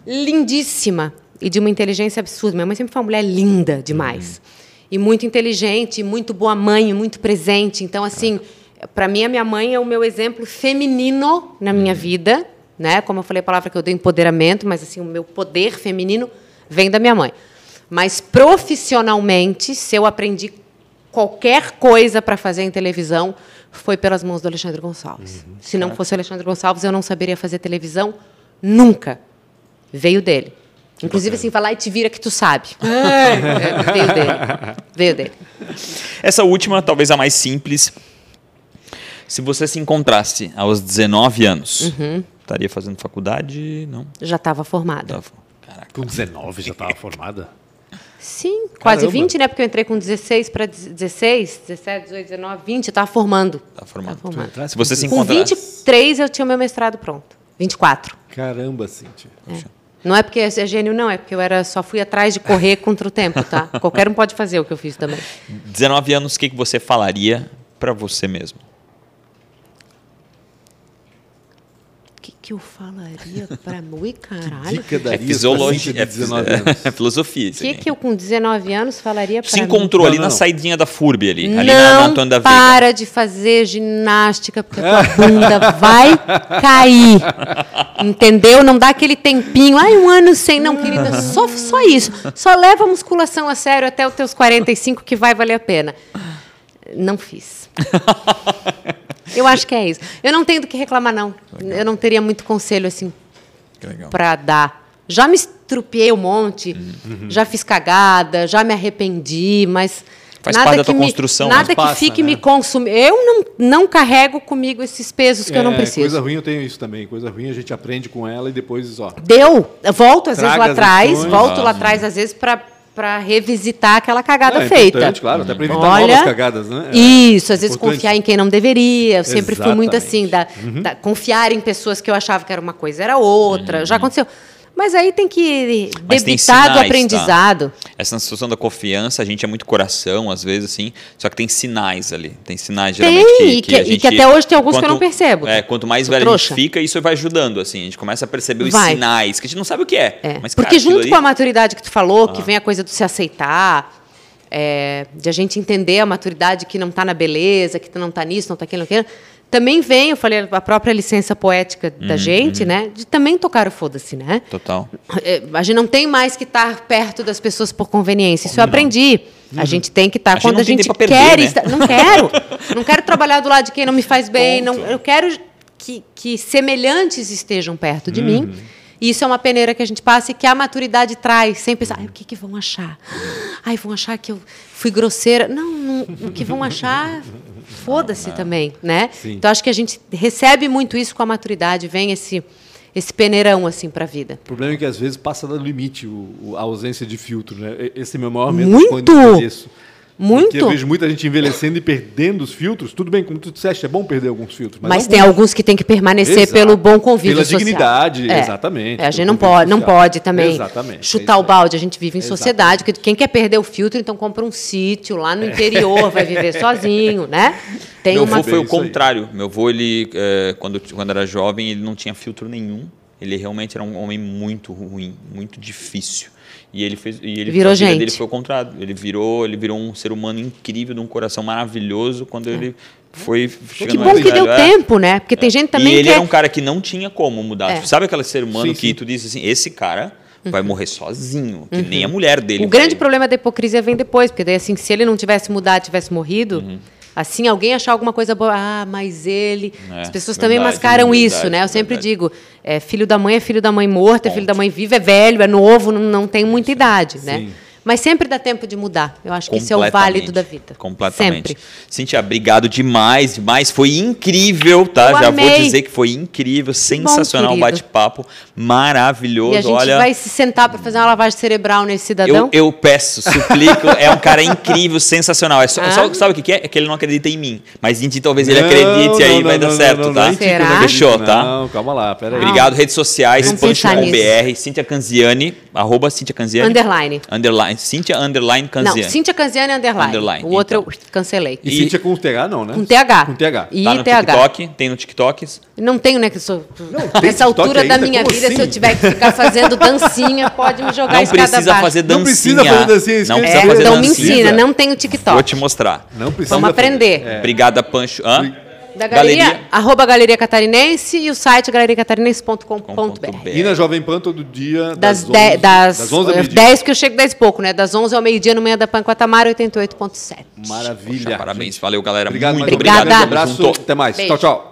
lindíssima e de uma inteligência absurda. Minha mãe sempre foi uma mulher linda demais. E muito inteligente, muito boa mãe, muito presente. Então, assim, para mim, a minha mãe é o meu exemplo feminino na minha vida. Né? Como eu falei a palavra que eu dei empoderamento, mas assim, o meu poder feminino vem da minha mãe. Mas profissionalmente, se eu aprendi qualquer coisa para fazer em televisão, foi pelas mãos do Alexandre Gonçalves. Se não fosse o Alexandre Gonçalves, eu não saberia fazer televisão nunca. Veio dele. Inclusive, assim, falar e te vira que tu sabe. É, veio dele. Veio dele. Essa última, talvez a mais simples. Se você se encontrasse aos 19 anos, Uhum. Estaria fazendo faculdade? Não. Já estava formada. Tava. Caraca. Com 19 já estava formada. Sim, quase Caramba. 20, né? Porque eu entrei com 16 para 16, 17, 18, 19, 20, eu estava formando. Tá formado. Tava formando. Entrasse Se você se Com encontrar... 23 eu tinha o meu mestrado pronto. 24. Caramba, Cintia. Não é porque é gênio, não, é porque eu era, só fui atrás de correr *laughs* contra o tempo, tá? Qualquer um pode fazer o que eu fiz também. 19 anos, o que, que você falaria pra você mesmo? Que, que eu falaria pra Ui, *laughs* caralho? Dica É daria fisiologia, é, 19 anos. *laughs* é filosofia. O que, que eu com 19 anos falaria pra Se mim? encontrou Não, ali não, na não. saidinha da FURB ali, ali não na, na Antônio da Veiga. para de fazer ginástica, porque a tua bunda vai cair. Entendeu? Não dá aquele tempinho. Ai, um ano sem. Não, querida, só, só isso. Só leva a musculação a sério até os teus 45 que vai valer a pena. Não fiz. Eu acho que é isso. Eu não tenho do que reclamar, não. Eu não teria muito conselho, assim, legal. para dar. Já me estrupiei um monte, Uhum. já fiz cagada, já me arrependi, mas Faz nada parte da que tua me, construção, nada que passa, fique né? me consumindo. Eu não, não carrego comigo esses pesos que eu não É, preciso. Coisa ruim eu tenho isso também. Coisa ruim a gente aprende com ela e depois, ó. Deu, eu volto às vezes lá atrás, lições. volto lá Ah. atrás às vezes para para revisitar aquela cagada Não, é feita. claro, até pra evitar Olha, novas cagadas, né? É Isso, às vezes importante. confiar em quem não deveria. Eu sempre fui muito assim, Exatamente. da, da- confiar em pessoas que eu achava que era uma coisa, era outra. Já aconteceu. Mas aí tem que. Mas tem debitar do tá? aprendizado. Essa sensação da confiança, a gente é muito coração, às vezes, assim, só que tem sinais ali. Tem sinais, geralmente, Tem, que, e que- a e gente, que até hoje tem alguns que eu quanto- não percebo. É, quanto mais velho a trouxa. gente fica, isso vai ajudando, assim. A gente começa a perceber os Vai. sinais, que a gente não sabe o que é. É, Mas, Porque cara, junto ali- com a maturidade que tu falou, que vem a coisa do se aceitar, é, de a gente entender a maturidade que não está na beleza, que não está nisso, não está aquilo, não aquilo, também vem, eu falei, a própria licença poética da Uhum, gente, né? De também tocar o foda-se, né? Total. É, A gente não tem mais que estar perto das pessoas por conveniência. Isso eu aprendi. A gente tem que estar A gente quando a gente quer perder, né? estar. Não quero. *laughs* Não quero trabalhar do lado de quem não me faz bem. Não, eu quero que, que semelhantes estejam perto de mim. E isso é uma peneira que a gente passa e que a maturidade traz. Sem pensar, ai, o que, que vão achar? Ai, vão achar que eu fui grosseira. Não, não o que vão achar, foda-se também, né? Sim. Então, acho que a gente recebe muito isso com a maturidade. Vem esse, esse peneirão, assim, para a vida. O problema é que às vezes passa do limite o, a ausência de filtro, né? Esse é meu maior medo Muito! quando. Muito. Porque eu vejo muita gente envelhecendo e perdendo os filtros. Tudo bem, como tu disseste, é bom perder alguns filtros. Mas, alguns- tem alguns que tem que permanecer Exato. pelo bom convívio Pela social. dignidade, É. exatamente, É, a gente não pode, não pode também Exatamente, é chutar isso o balde. A gente vive em Exatamente. sociedade. que Quem quer perder o filtro, então compra um sítio lá no interior, vai viver *laughs* sozinho, né? Tem Meu uma... avô foi o contrário. Meu avô, ele, é, quando, quando era jovem, ele não tinha filtro nenhum. Ele realmente era um homem muito ruim, muito difícil. E ele fez, e ele Virou a vida gente. dele foi o contrário. Ele virou, ele virou um ser humano incrível, de um coração maravilhoso quando ele foi Que bom que deu. É. tempo, né? Porque tem gente também e ele que era é- um cara que não tinha como mudar. É. Sabe aquele ser humano Sim, que sim. tu diz assim, esse cara vai morrer sozinho, que nem a mulher dele. Uhum. O grande problema da hipocrisia vem depois, porque daí assim, se ele não tivesse mudado, tivesse morrido, Uhum. Assim, alguém achar alguma coisa boa, ah, mas ele. É, As pessoas também verdade, mascaram verdade, isso, né? Eu sempre verdade. digo, é, filho da mãe é filho da mãe morta, é filho da mãe viva, é velho, é novo, não, não tem muita idade, né? Mas sempre dá tempo de mudar. Eu acho que isso é o válido da vida. Completamente. Sempre. Cintia, obrigado demais, demais. Foi incrível, tá? Eu Já vou amei. dizer que foi incrível, sensacional o bate-papo, maravilhoso. E a gente Olha, vai se sentar para fazer uma lavagem cerebral nesse cidadão? eu, eu peço, suplico, *laughs* é um cara incrível, sensacional. É só, Ah. só- sabe o que é? É que ele não acredita em mim. Mas em ti talvez ele Não, acredite e aí não, vai não, dar não, certo, não, tá? não, Será? não Fechou, tá? Não, calma lá, peraí. Obrigado, redes sociais, Vamos Punch pensar com nisso. BR, Cintia Canziani, arroba Cintia Canziani. Underline. Underline, Cintia Underline Não, Canziani. Cíntia Canziani underline. Underline, O outro então. eu cancelei. E, E- Cintia com TH não, né? Com TH. Com TH. E Tá no TH. TikTok, tem no TikTok. Não tenho, né? Que sou, tem nessa altura da ainda? minha Como vida, se eu assim? tiver que ficar fazendo *laughs* dancinha, pode me jogar Não precisa fazer dancinha. Não precisa fazer dancinha, isso Não precisa É, fazer então me dancinha. ensina, não tenho TikTok. Vou te mostrar. Não precisa Vamos fazer. aprender. É. Obrigada, Pancho. Hã? Da galeria, arroba Galeria Catarinense e o site galeriacatarinense.com.br. E na Jovem Pan todo dia, Das, das, 11, de, das, das 11 ao eh, meio-dia. 10 que eu chego 10 e pouco, né? Das 11 ao meio-dia no Manhã da Pan com a Tamara, 88.7. Maravilha. Poxa, parabéns. gente. Valeu, galera. Obrigado, Muito obrigado. Um abraço. Até mais. Beijo. Tchau, tchau.